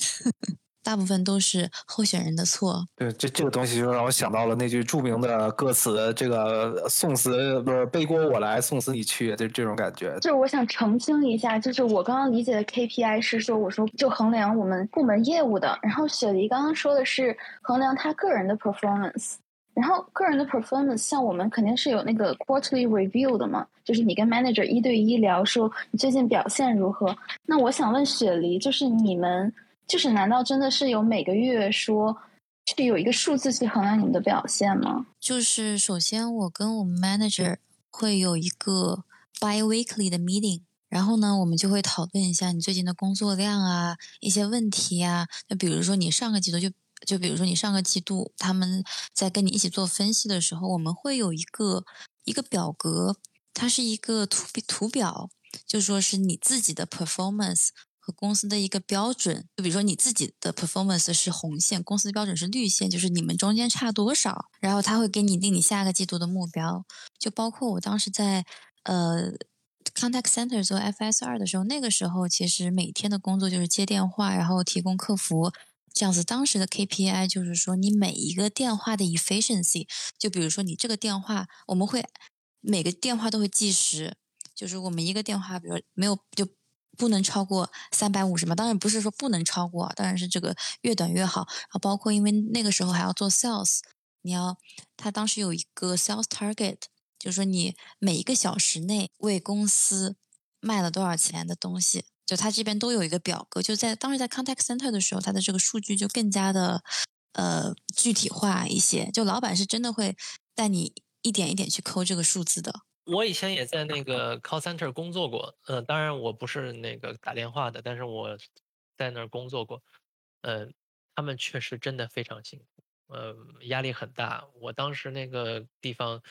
大部分都是候选人的错。对，这这个东西就让我想到了那句著名的歌词：“这个送死不是背锅我来，送死你去。”就这种感觉。就是我想澄清一下，就是我刚刚理解的 KPI 是说，我说就衡量我们部门业务的。然后雪梨刚刚说的是衡量他个人的 performance。然后个人的 performance，像我们肯定是有那个 quarterly review 的嘛，就是你跟 manager 一对一聊，说你最近表现如何。那我想问雪梨，就是你们。就是，难道真的是有每个月说去有一个数字去衡量你们的表现吗？就是首先，我跟我们 manager 会有一个 bi-weekly 的 meeting，然后呢，我们就会讨论一下你最近的工作量啊，一些问题啊。就比如说你上个季度，就就比如说你上个季度他们在跟你一起做分析的时候，我们会有一个一个表格，它是一个图图表，就说是你自己的 performance。和公司的一个标准，就比如说你自己的 performance 是红线，公司的标准是绿线，就是你们中间差多少，然后他会给你定你下个季度的目标。就包括我当时在呃 contact center 做 FS 二的时候，那个时候其实每天的工作就是接电话，然后提供客服这样子。当时的 KPI 就是说你每一个电话的 efficiency，就比如说你这个电话，我们会每个电话都会计时，就是我们一个电话，比如没有就。不能超过三百五十嘛？当然不是说不能超过，当然是这个越短越好。然后包括因为那个时候还要做 sales，你要他当时有一个 sales target，就是说你每一个小时内为公司卖了多少钱的东西，就他这边都有一个表格。就在当时在 contact center 的时候，他的这个数据就更加的呃具体化一些。就老板是真的会带你一点一点去抠这个数字的。我以前也在那个 call center 工作过，呃，当然我不是那个打电话的，但是我在那儿工作过，呃，他们确实真的非常辛苦，呃，压力很大。我当时那个地方，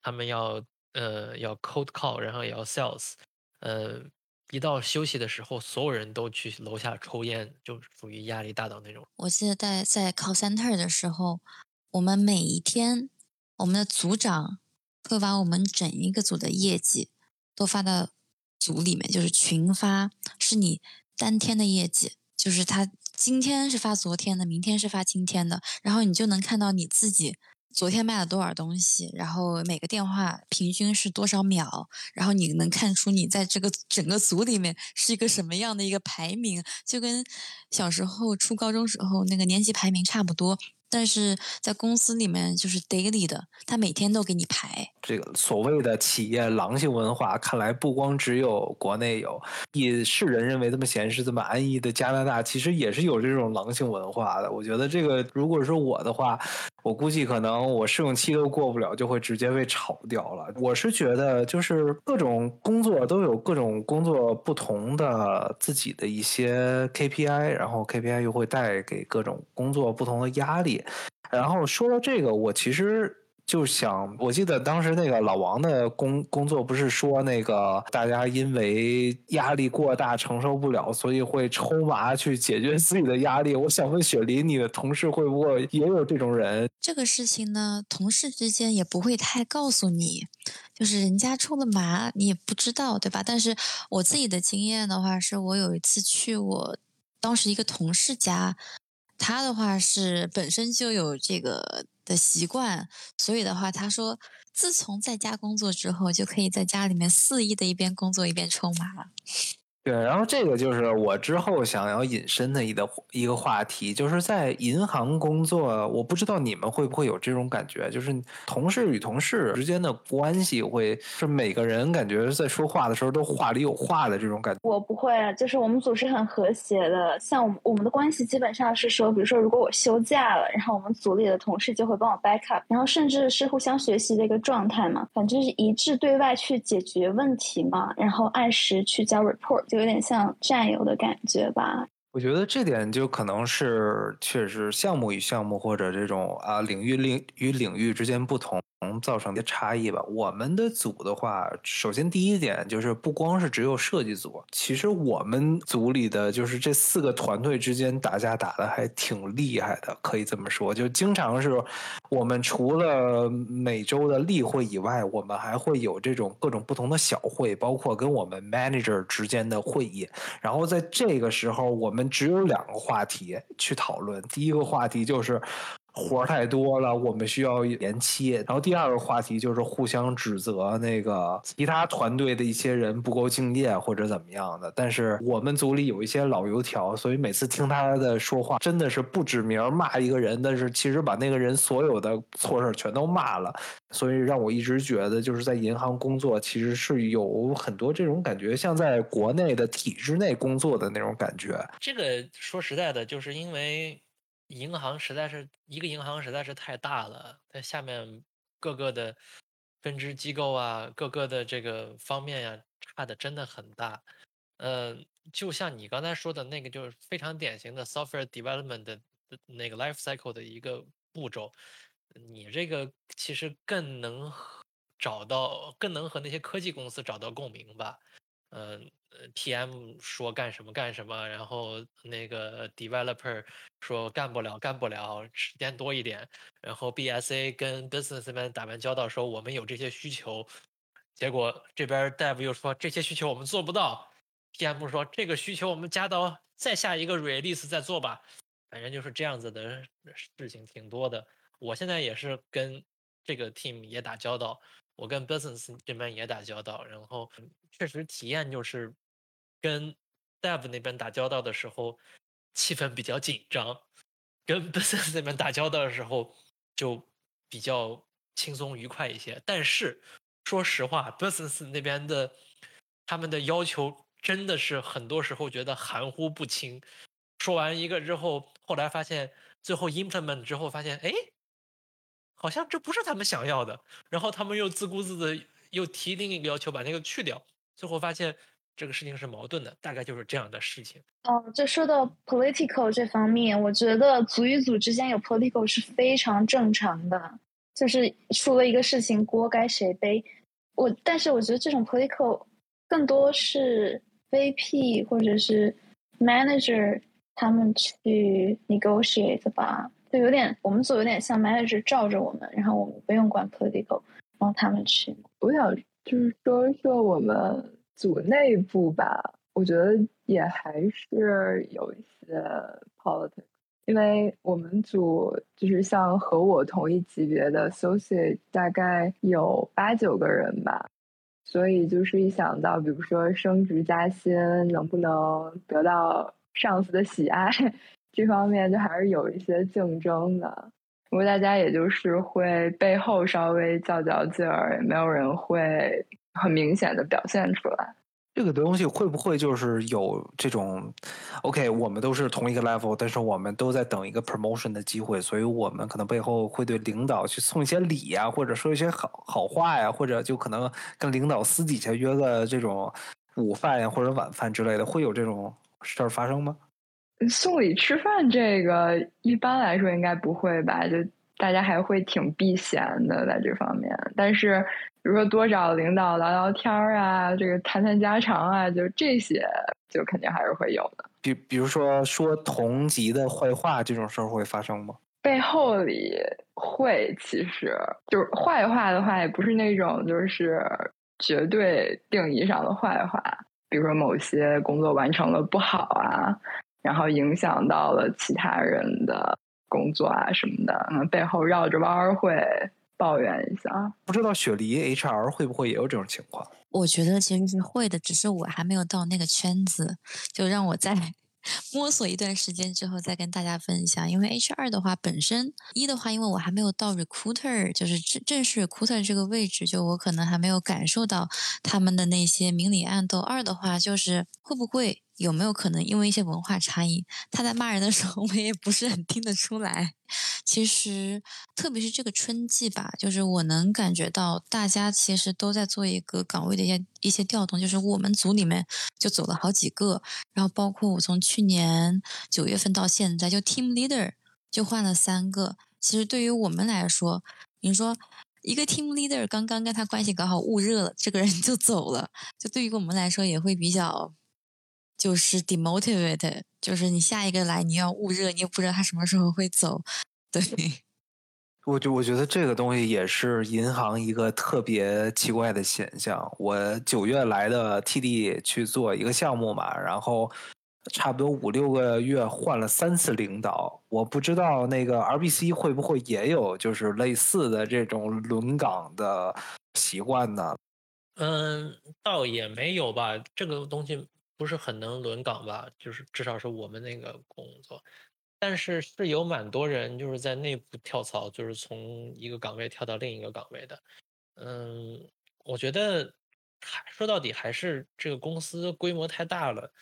他们要呃要 cold call，然后也要 sales，呃，一到休息的时候，所有人都去楼下抽烟，就属于压力大到那种。我记得在在 call center 的时候，我们每一天。我们的组长会把我们整一个组的业绩都发到组里面，就是群发，是你当天的业绩，就是他今天是发昨天的，明天是发今天的，然后你就能看到你自己。昨天卖了多少东西，然后每个电话平均是多少秒，然后你能看出你在这个整个组里面是一个什么样的一个排名，就跟小时候初高中时候那个年级排名差不多。但是在公司里面就是 daily 的，他每天都给你排。这个所谓的企业狼性文化，看来不光只有国内有，以世人认为这么闲适、这么安逸的加拿大，其实也是有这种狼性文化的。我觉得这个，如果是我的话，我估计可能我试用期都过不了，就会直接被炒掉了。我是觉得，就是各种工作都有各种工作不同的自己的一些 KPI，然后 KPI 又会带给各种工作不同的压力。然后说到这个，我其实就想，我记得当时那个老王的工工作不是说那个大家因为压力过大承受不了，所以会抽麻去解决自己的压力。我想问雪梨，你的同事会不会也有这种人？这个事情呢，同事之间也不会太告诉你，就是人家抽了麻，你也不知道，对吧？但是我自己的经验的话，是我有一次去我当时一个同事家。他的话是本身就有这个的习惯，所以的话，他说自从在家工作之后，就可以在家里面肆意的一边工作一边抽麻了。对，然后这个就是我之后想要引申的一个一个话题，就是在银行工作，我不知道你们会不会有这种感觉，就是同事与同事之间的关系会是每个人感觉在说话的时候都话里有话的这种感觉。我不会，就是我们组是很和谐的，像我们我们的关系基本上是说，比如说如果我休假了，然后我们组里的同事就会帮我 back up，然后甚至是互相学习的一个状态嘛，反正是一致对外去解决问题嘛，然后按时去交 report。就有点像战友的感觉吧。我觉得这点就可能是确实项目与项目或者这种啊领域领与领域之间不同。能造成的差异吧。我们的组的话，首先第一点就是不光是只有设计组，其实我们组里的就是这四个团队之间打架打的还挺厉害的，可以这么说。就经常是我们除了每周的例会以外，我们还会有这种各种不同的小会，包括跟我们 manager 之间的会议。然后在这个时候，我们只有两个话题去讨论。第一个话题就是。活儿太多了，我们需要延期。然后第二个话题就是互相指责那个其他团队的一些人不够敬业或者怎么样的。但是我们组里有一些老油条，所以每次听他的说话，真的是不指名骂一个人，但是其实把那个人所有的错事全都骂了。所以让我一直觉得，就是在银行工作其实是有很多这种感觉，像在国内的体制内工作的那种感觉。这个说实在的，就是因为。银行实在是一个银行实在是太大了，它下面各个的分支机构啊，各个的这个方面呀，差的真的很大。呃，就像你刚才说的那个，就是非常典型的 software development 的那个 life cycle 的一个步骤。你这个其实更能找到，更能和那些科技公司找到共鸣吧。嗯。呃，PM 说干什么干什么，然后那个 developer 说干不了干不了，时间多一点。然后 BSA 跟 business 那边打完交道说我们有这些需求，结果这边 dev 又说这些需求我们做不到。PM 说这个需求我们加到再下一个 release 再做吧。反正就是这样子的事情挺多的。我现在也是跟这个 team 也打交道，我跟 business 这边也打交道，然后确实体验就是。跟 Dev 那边打交道的时候，气氛比较紧张；跟 Business 那边打交道的时候，就比较轻松愉快一些。但是说实话，Business 那边的他们的要求真的是很多时候觉得含糊不清。说完一个之后，后来发现最后 implement 之后发现，哎，好像这不是他们想要的。然后他们又自顾自的又提另一个要求，把那个去掉。最后发现。这个事情是矛盾的，大概就是这样的事情。哦，就说到 political 这方面，我觉得组与组之间有 political 是非常正常的，就是出了一个事情，锅该谁背？我但是我觉得这种 political 更多是 VP 或者是 manager 他们去 negotiate 吧，就有点我们组有点像 manager 罩着我们，然后我们不用管 political，然后他们去。我想就是说一说我们组内部吧，我觉得也还是有一些 politics，因为我们组就是像和我同一级别的 associate 大概有八九个人吧，所以就是一想到比如说升职加薪能不能得到上司的喜爱，这方面就还是有一些竞争的。不过大家也就是会背后稍微较较劲儿，也没有人会很明显的表现出来。这个东西会不会就是有这种，OK，我们都是同一个 level，但是我们都在等一个 promotion 的机会，所以我们可能背后会对领导去送一些礼呀，或者说一些好好话呀，或者就可能跟领导私底下约个这种午饭呀或者晚饭之类的，会有这种事儿发生吗？送礼吃饭这个一般来说应该不会吧？就大家还会挺避嫌的在这方面。但是比如说多找领导聊聊天儿啊，这个谈谈家常啊，就这些就肯定还是会有的。比比如说说同级的坏话这种事儿会发生吗？背后里会，其实就是坏话的话，也不是那种就是绝对定义上的坏话。比如说某些工作完成了不好啊。然后影响到了其他人的工作啊什么的，嗯，背后绕着弯儿会抱怨一下。不知道雪梨 HR 会不会也有这种情况？我觉得其实是会的，只是我还没有到那个圈子，就让我再 摸索一段时间之后再跟大家分享。因为 HR 的话，本身一的话，因为我还没有到 recruiter，就是正正式 recruiter 这个位置，就我可能还没有感受到他们的那些明里暗斗。二的话，就是会不会？有没有可能因为一些文化差异，他在骂人的时候，我也不是很听得出来。其实，特别是这个春季吧，就是我能感觉到大家其实都在做一个岗位的一些一些调动。就是我们组里面就走了好几个，然后包括我从去年九月份到现在，就 team leader 就换了三个。其实对于我们来说，你说一个 team leader 刚刚跟他关系搞好捂热了，这个人就走了，就对于我们来说也会比较。就是 demotivate，就是你下一个来，你要捂热，你又不知道他什么时候会走。对，我就我觉得这个东西也是银行一个特别奇怪的现象。我九月来的 TD 去做一个项目嘛，然后差不多五六个月换了三次领导，我不知道那个 RBC 会不会也有就是类似的这种轮岗的习惯呢？嗯，倒也没有吧，这个东西。不是很能轮岗吧，就是至少是我们那个工作，但是是有蛮多人就是在内部跳槽，就是从一个岗位跳到另一个岗位的。嗯，我觉得还说到底还是这个公司规模太大了，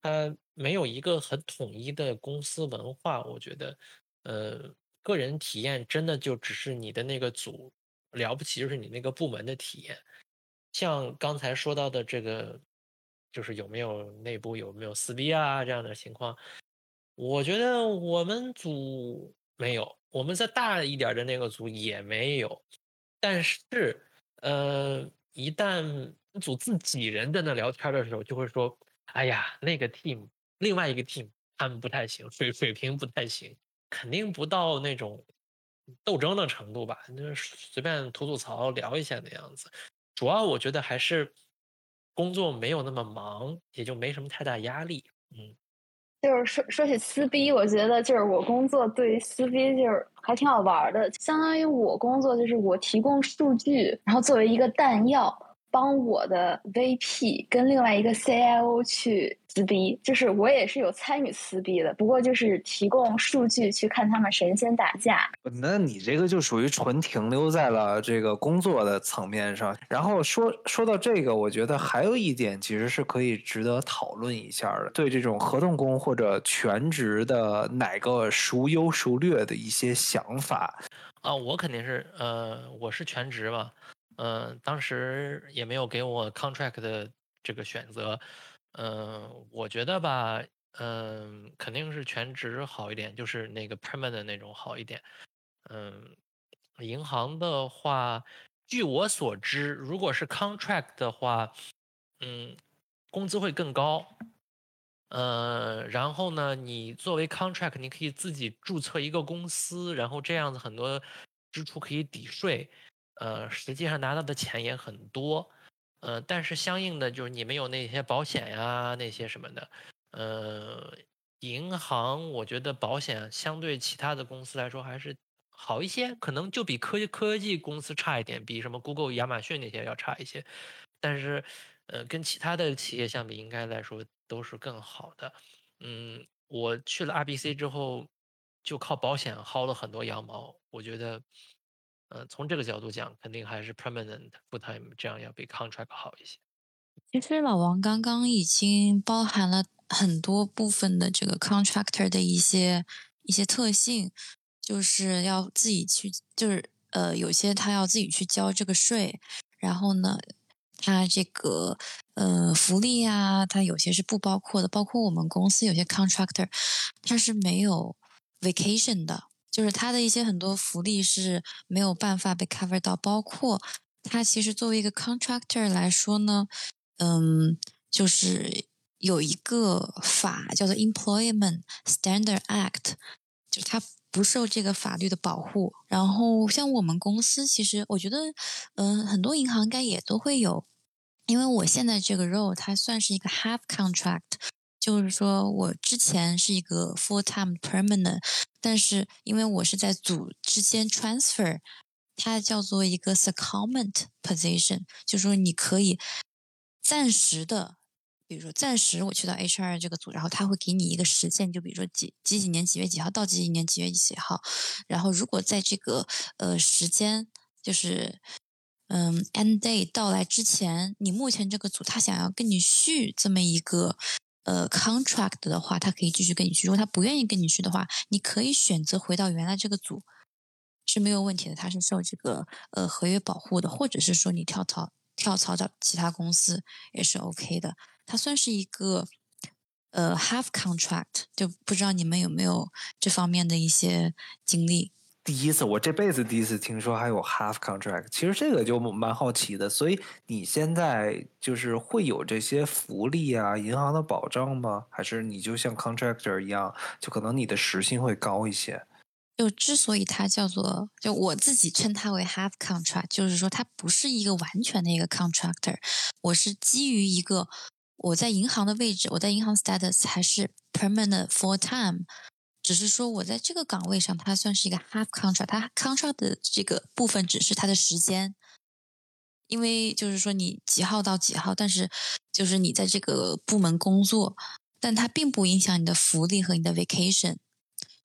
它没有一个很统一的公司文化。我觉得，呃，个人体验真的就只是你的那个组了不起，就是你那个部门的体验。像刚才说到的这个。就是有没有内部有没有撕逼啊这样的情况，我觉得我们组没有，我们在大一点的那个组也没有。但是，呃，一旦组自己人在那聊天的时候，就会说：“哎呀，那个 team，另外一个 team 他们不太行，水水平不太行，肯定不到那种斗争的程度吧？就是随便吐吐槽聊一下的样子。主要我觉得还是。”工作没有那么忙，也就没什么太大压力。嗯，就是说说起撕逼，我觉得就是我工作对于撕逼就是还挺好玩的，相当于我工作就是我提供数据，然后作为一个弹药。帮我的 VP 跟另外一个 CIO 去撕逼，就是我也是有参与撕逼的，不过就是提供数据去看他们神仙打架。那你这个就属于纯停留在了这个工作的层面上。然后说说到这个，我觉得还有一点其实是可以值得讨论一下的，对这种合同工或者全职的哪个孰优孰劣的一些想法啊，我肯定是呃，我是全职嘛。嗯，当时也没有给我 contract 的这个选择。嗯，我觉得吧，嗯，肯定是全职好一点，就是那个 permanent 那种好一点。嗯，银行的话，据我所知，如果是 contract 的话，嗯，工资会更高。呃，然后呢，你作为 contract，你可以自己注册一个公司，然后这样子很多支出可以抵税，呃，实际上拿到的钱也很多，呃，但是相应的就是你没有那些保险呀那些什么的，呃，银行我觉得保险相对其他的公司来说还是好一些，可能就比科技科技公司差一点，比什么 Google、亚马逊那些要差一些，但是。呃，跟其他的企业相比，应该来说都是更好的。嗯，我去了 RBC 之后，就靠保险薅了很多羊毛。我觉得，呃，从这个角度讲，肯定还是 permanent full time 这样要比 contract 好一些。其实老王刚刚已经包含了很多部分的这个 contractor 的一些一些特性，就是要自己去，就是呃，有些他要自己去交这个税，然后呢。他这个呃福利啊，他有些是不包括的，包括我们公司有些 contractor，他是没有 vacation 的，就是它的一些很多福利是没有办法被 cover 到，包括它其实作为一个 contractor 来说呢，嗯，就是有一个法叫做 Employment Standard Act，就它不受这个法律的保护。然后像我们公司，其实我觉得，嗯，很多银行应该也都会有。因为我现在这个 role 它算是一个 half contract，就是说我之前是一个 full time permanent，但是因为我是在组之间 transfer，它叫做一个 secondment position，就是说你可以暂时的，比如说暂时我去到 HR 这个组，然后他会给你一个时限，就比如说几几几年几月几号到几几年几月几号，然后如果在这个呃时间就是。嗯，end day 到来之前，你目前这个组他想要跟你续这么一个呃 contract 的话，他可以继续跟你续。如果他不愿意跟你续的话，你可以选择回到原来这个组是没有问题的，他是受这个呃合约保护的，或者是说你跳槽跳槽到其他公司也是 OK 的。它算是一个呃 half contract，就不知道你们有没有这方面的一些经历。第一次，我这辈子第一次听说还有 half contract，其实这个就蛮好奇的。所以你现在就是会有这些福利啊、银行的保障吗？还是你就像 contractor 一样，就可能你的时薪会高一些？就之所以它叫做，就我自己称它为 half contract，就是说它不是一个完全的一个 contractor。我是基于一个我在银行的位置，我在银行 status 还是 permanent full time。只是说，我在这个岗位上，它算是一个 half contract。它 contract 的这个部分只是它的时间，因为就是说你几号到几号，但是就是你在这个部门工作，但它并不影响你的福利和你的 vacation。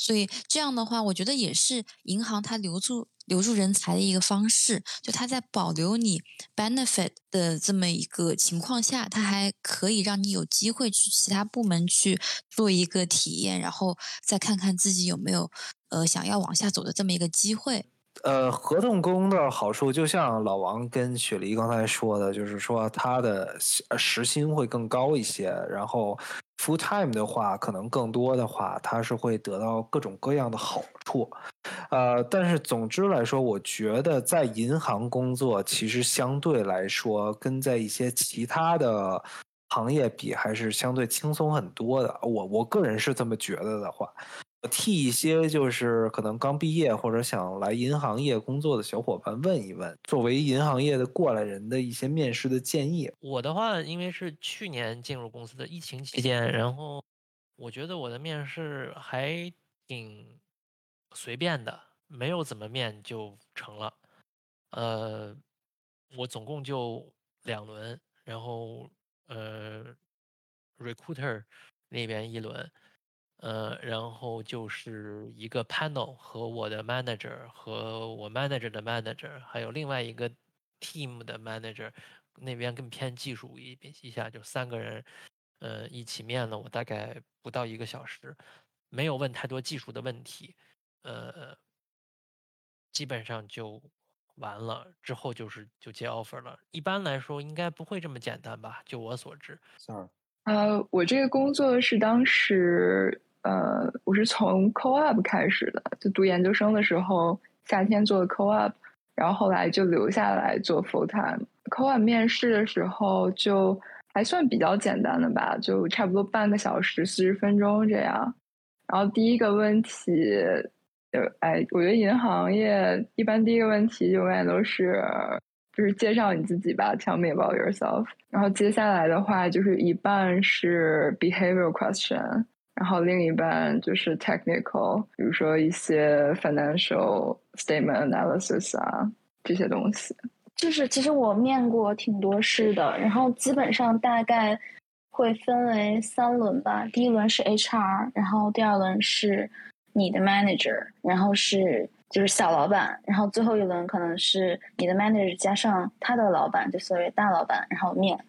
所以这样的话，我觉得也是银行它留住。留住人才的一个方式，就它在保留你 benefit 的这么一个情况下，它还可以让你有机会去其他部门去做一个体验，然后再看看自己有没有呃想要往下走的这么一个机会。呃，合同工的好处，就像老王跟雪梨刚才说的，就是说他的时薪会更高一些，然后。Full time 的话，可能更多的话，他是会得到各种各样的好处，呃，但是总之来说，我觉得在银行工作，其实相对来说，跟在一些其他的行业比，还是相对轻松很多的。我我个人是这么觉得的话。替一些就是可能刚毕业或者想来银行业工作的小伙伴问一问，作为银行业的过来人的一些面试的建议。我的话，因为是去年进入公司的疫情期间，然后我觉得我的面试还挺随便的，没有怎么面就成了。呃，我总共就两轮，然后呃，recruiter 那边一轮。呃，然后就是一个 panel 和我的 manager 和我 manager 的 manager，还有另外一个 team 的 manager，那边更偏技术一一下，就三个人，呃，一起面了，我大概不到一个小时，没有问太多技术的问题，呃，基本上就完了，之后就是就接 offer 了。一般来说应该不会这么简单吧？就我所知。Sorry，呃，我这个工作是当时。呃，我是从 co-op 开始的，就读研究生的时候，夏天做的 co-op，然后后来就留下来做 full time。co-op 面试的时候就还算比较简单的吧，就差不多半个小时、四十分钟这样。然后第一个问题，呃，哎，我觉得银行业一般第一个问题永远都是就是介绍你自己吧，Tell me about yourself。然后接下来的话就是一半是 behavioral question，然后另一半就是 technical，比如说一些 financial statement analysis 啊这些东西。就是其实我面过挺多试的，然后基本上大概会分为三轮吧。第一轮是 HR，然后第二轮是你的 manager，然后是就是小老板，然后最后一轮可能是你的 manager 加上他的老板，就所谓大老板，然后面。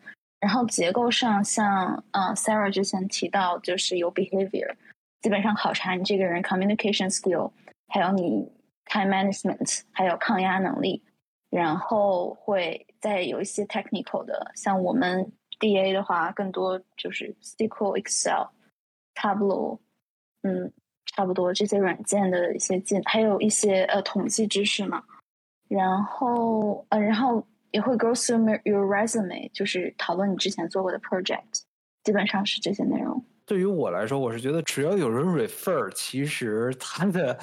然后结构上像嗯 Sarah 之前提到，就是有 behavior，基本上考察你这个人 communication skill，还有你 time management，还有抗压能力。然后会再有一些 technical 的，像我们 DA 的话，更多就是 SQL、Excel、Tableau，嗯，差不多这些软件的一些技，还有一些呃统计知识嘛。然后呃，然后也会 go through your resume，就是讨论你之前做过的 project，基本上是这些内容。对于我来说，我是觉得只要有人 refer，其实 他的。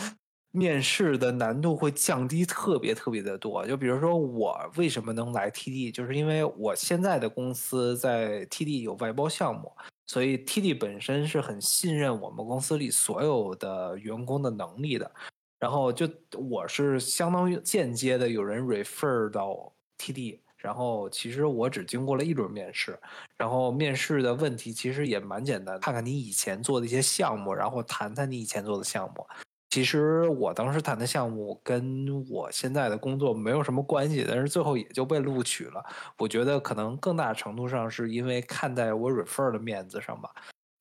面试的难度会降低特别特别的多。就比如说，我为什么能来 TD，就是因为我现在的公司在 TD 有外包项目，所以 TD 本身是很信任我们公司里所有的员工的能力的。然后就我是相当于间接的有人 refer 到 TD，然后其实我只经过了一轮面试，然后面试的问题其实也蛮简单，看看你以前做的一些项目，然后谈谈你以前做的项目。其实我当时谈的项目跟我现在的工作没有什么关系，但是最后也就被录取了。我觉得可能更大程度上是因为看在我 refer 的面子上吧。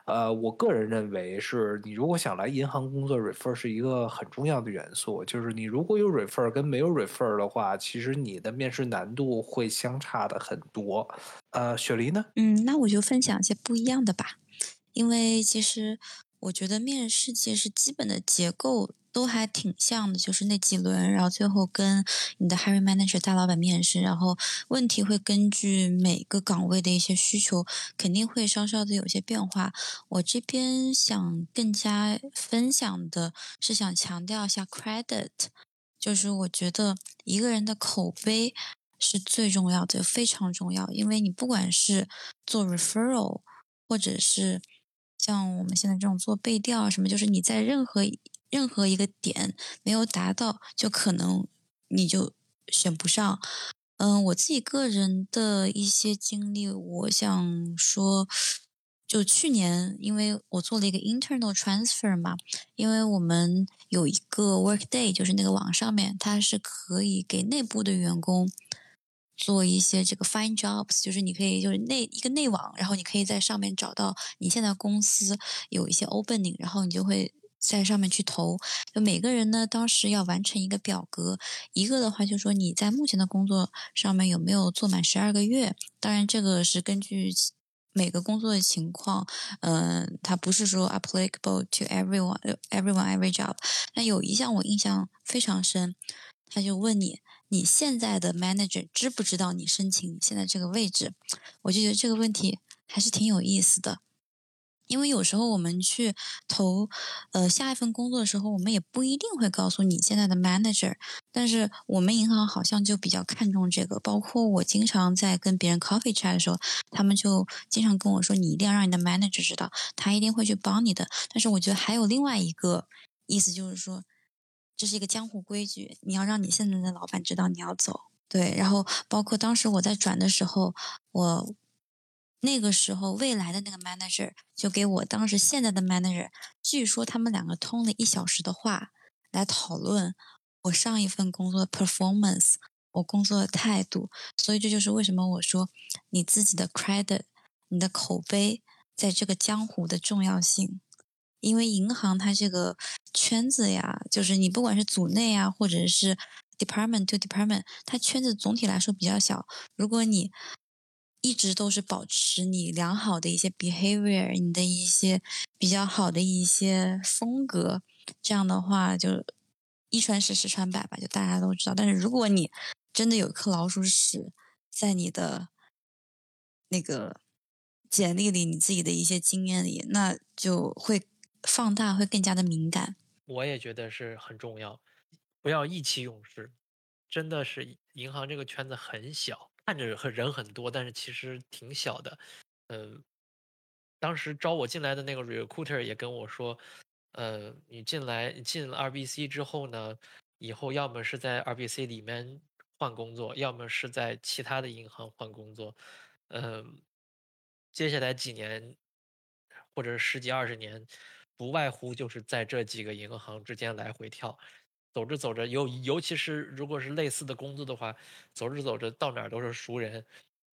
呃，我个人认为是你如果想来银行工作，refer 是一个很重要的元素。就是你如果有 refer 跟没有 refer 的话，其实你的面试难度会相差的很多。呃，雪梨呢？嗯，那我就分享一些不一样的吧，因为其实。我觉得面试其实基本的结构都还挺像的，就是那几轮，然后最后跟你的 hiring manager 大老板面试，然后问题会根据每个岗位的一些需求，肯定会稍稍的有些变化。我这边想更加分享的是想强调一下 credit，就是我觉得一个人的口碑是最重要的，非常重要，因为你不管是做 referral 或者是像我们现在这种做背调啊什么，就是你在任何任何一个点没有达到，就可能你就选不上。嗯，我自己个人的一些经历，我想说，就去年，因为我做了一个 internal transfer 嘛，因为我们有一个 workday，就是那个网上面，它是可以给内部的员工。做一些这个 find jobs，就是你可以就是内一个内网，然后你可以在上面找到你现在公司有一些 opening，然后你就会在上面去投。就每个人呢，当时要完成一个表格，一个的话就说你在目前的工作上面有没有做满十二个月。当然这个是根据每个工作的情况，嗯，它不是说 applicable to everyone，everyone every job。那有一项我印象非常深，他就问你。你现在的 manager 知不知道你申请现在这个位置？我就觉得这个问题还是挺有意思的，因为有时候我们去投呃下一份工作的时候，我们也不一定会告诉你现在的 manager，但是我们银行好像就比较看重这个。包括我经常在跟别人 coffee chat 的时候，他们就经常跟我说，你一定要让你的 manager 知道，他一定会去帮你的。但是我觉得还有另外一个意思，就是说。这是一个江湖规矩，你要让你现在的老板知道你要走，对。然后包括当时我在转的时候，我那个时候未来的那个 manager 就给我当时现在的 manager，据说他们两个通了一小时的话来讨论我上一份工作的 performance，我工作的态度。所以这就是为什么我说你自己的 credit，你的口碑在这个江湖的重要性。因为银行它这个圈子呀，就是你不管是组内啊，或者是 department to department，它圈子总体来说比较小。如果你一直都是保持你良好的一些 behavior，你的一些比较好的一些风格，这样的话就一传十，十传百吧，就大家都知道。但是如果你真的有一颗老鼠屎在你的那个简历里你自己的一些经验里，那就会放大，会更加的敏感。我也觉得是很重要，不要意气用事。真的是银行这个圈子很小，看着很人很多，但是其实挺小的。嗯，当时招我进来的那个 recruiter 也跟我说，呃，你进来进了 RBC 之后呢，以后要么是在 RBC 里面换工作，要么是在其他的银行换工作。嗯，接下来几年或者十几二十年，不外乎就是在这几个银行之间来回跳。走着走着，尤尤其是如果是类似的工作的话，走着走着到哪儿都是熟人，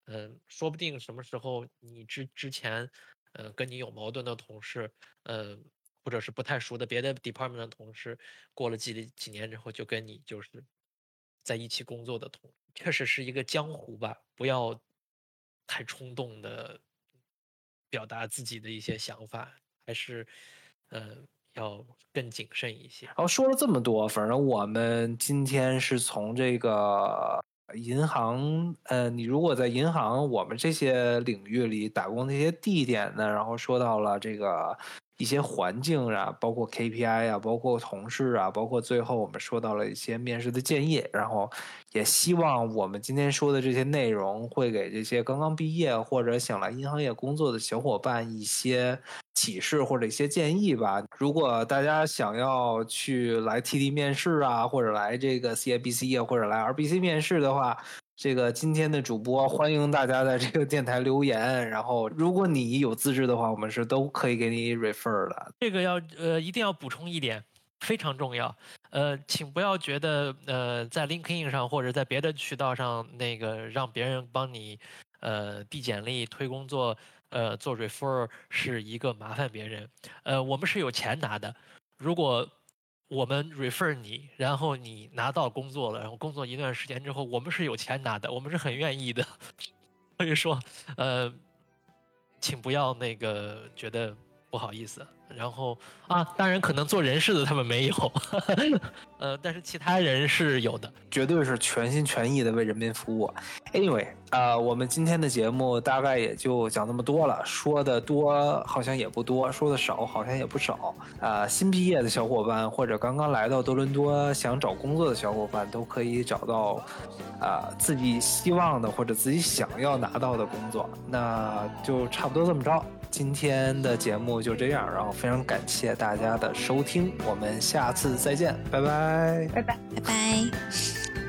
嗯，说不定什么时候你之之前，呃，跟你有矛盾的同事，呃，或者是不太熟的别的 department 的同事，过了几几年之后就跟你就是在一起工作的同，确实是一个江湖吧，不要太冲动的表达自己的一些想法，还是，呃。要更谨慎一些。然后说了这么多，反正我们今天是从这个银行，呃，你如果在银行我们这些领域里打工那些地点呢，然后说到了这个一些环境啊，包括 KPI 啊，包括同事啊，包括最后我们说到了一些面试的建议，然后也希望我们今天说的这些内容会给这些刚刚毕业或者想来银行业工作的小伙伴一些。启示或者一些建议吧。如果大家想要去来 TD 面试啊，或者来这个 CIBC 啊，或者来 RBC 面试的话，这个今天的主播欢迎大家在这个电台留言。然后，如果你有资质的话，我们是都可以给你 refer 的。这个要呃，一定要补充一点，非常重要。呃，请不要觉得呃，在 LinkedIn 上或者在别的渠道上那个让别人帮你呃递简历、推工作。呃，做 refer 是一个麻烦别人，呃，我们是有钱拿的。如果我们 refer 你，然后你拿到工作了，然后工作一段时间之后，我们是有钱拿的，我们是很愿意的。所以说，呃，请不要那个觉得不好意思。然后啊，当然可能做人事的他们没有，呃，但是其他人是有的，绝对是全心全意的为人民服务。Anyway，啊，我们今天的节目大概也就讲那么多了，说的多好像也不多，说的少好像也不少。啊，新毕业的小伙伴或者刚刚来到多伦多想找工作的小伙伴都可以找到，啊，自己希望的或者自己想要拿到的工作，那就差不多这么着。今天的节目就这样，然后非常感谢大家的收听，我们下次再见，拜拜，拜拜，拜拜。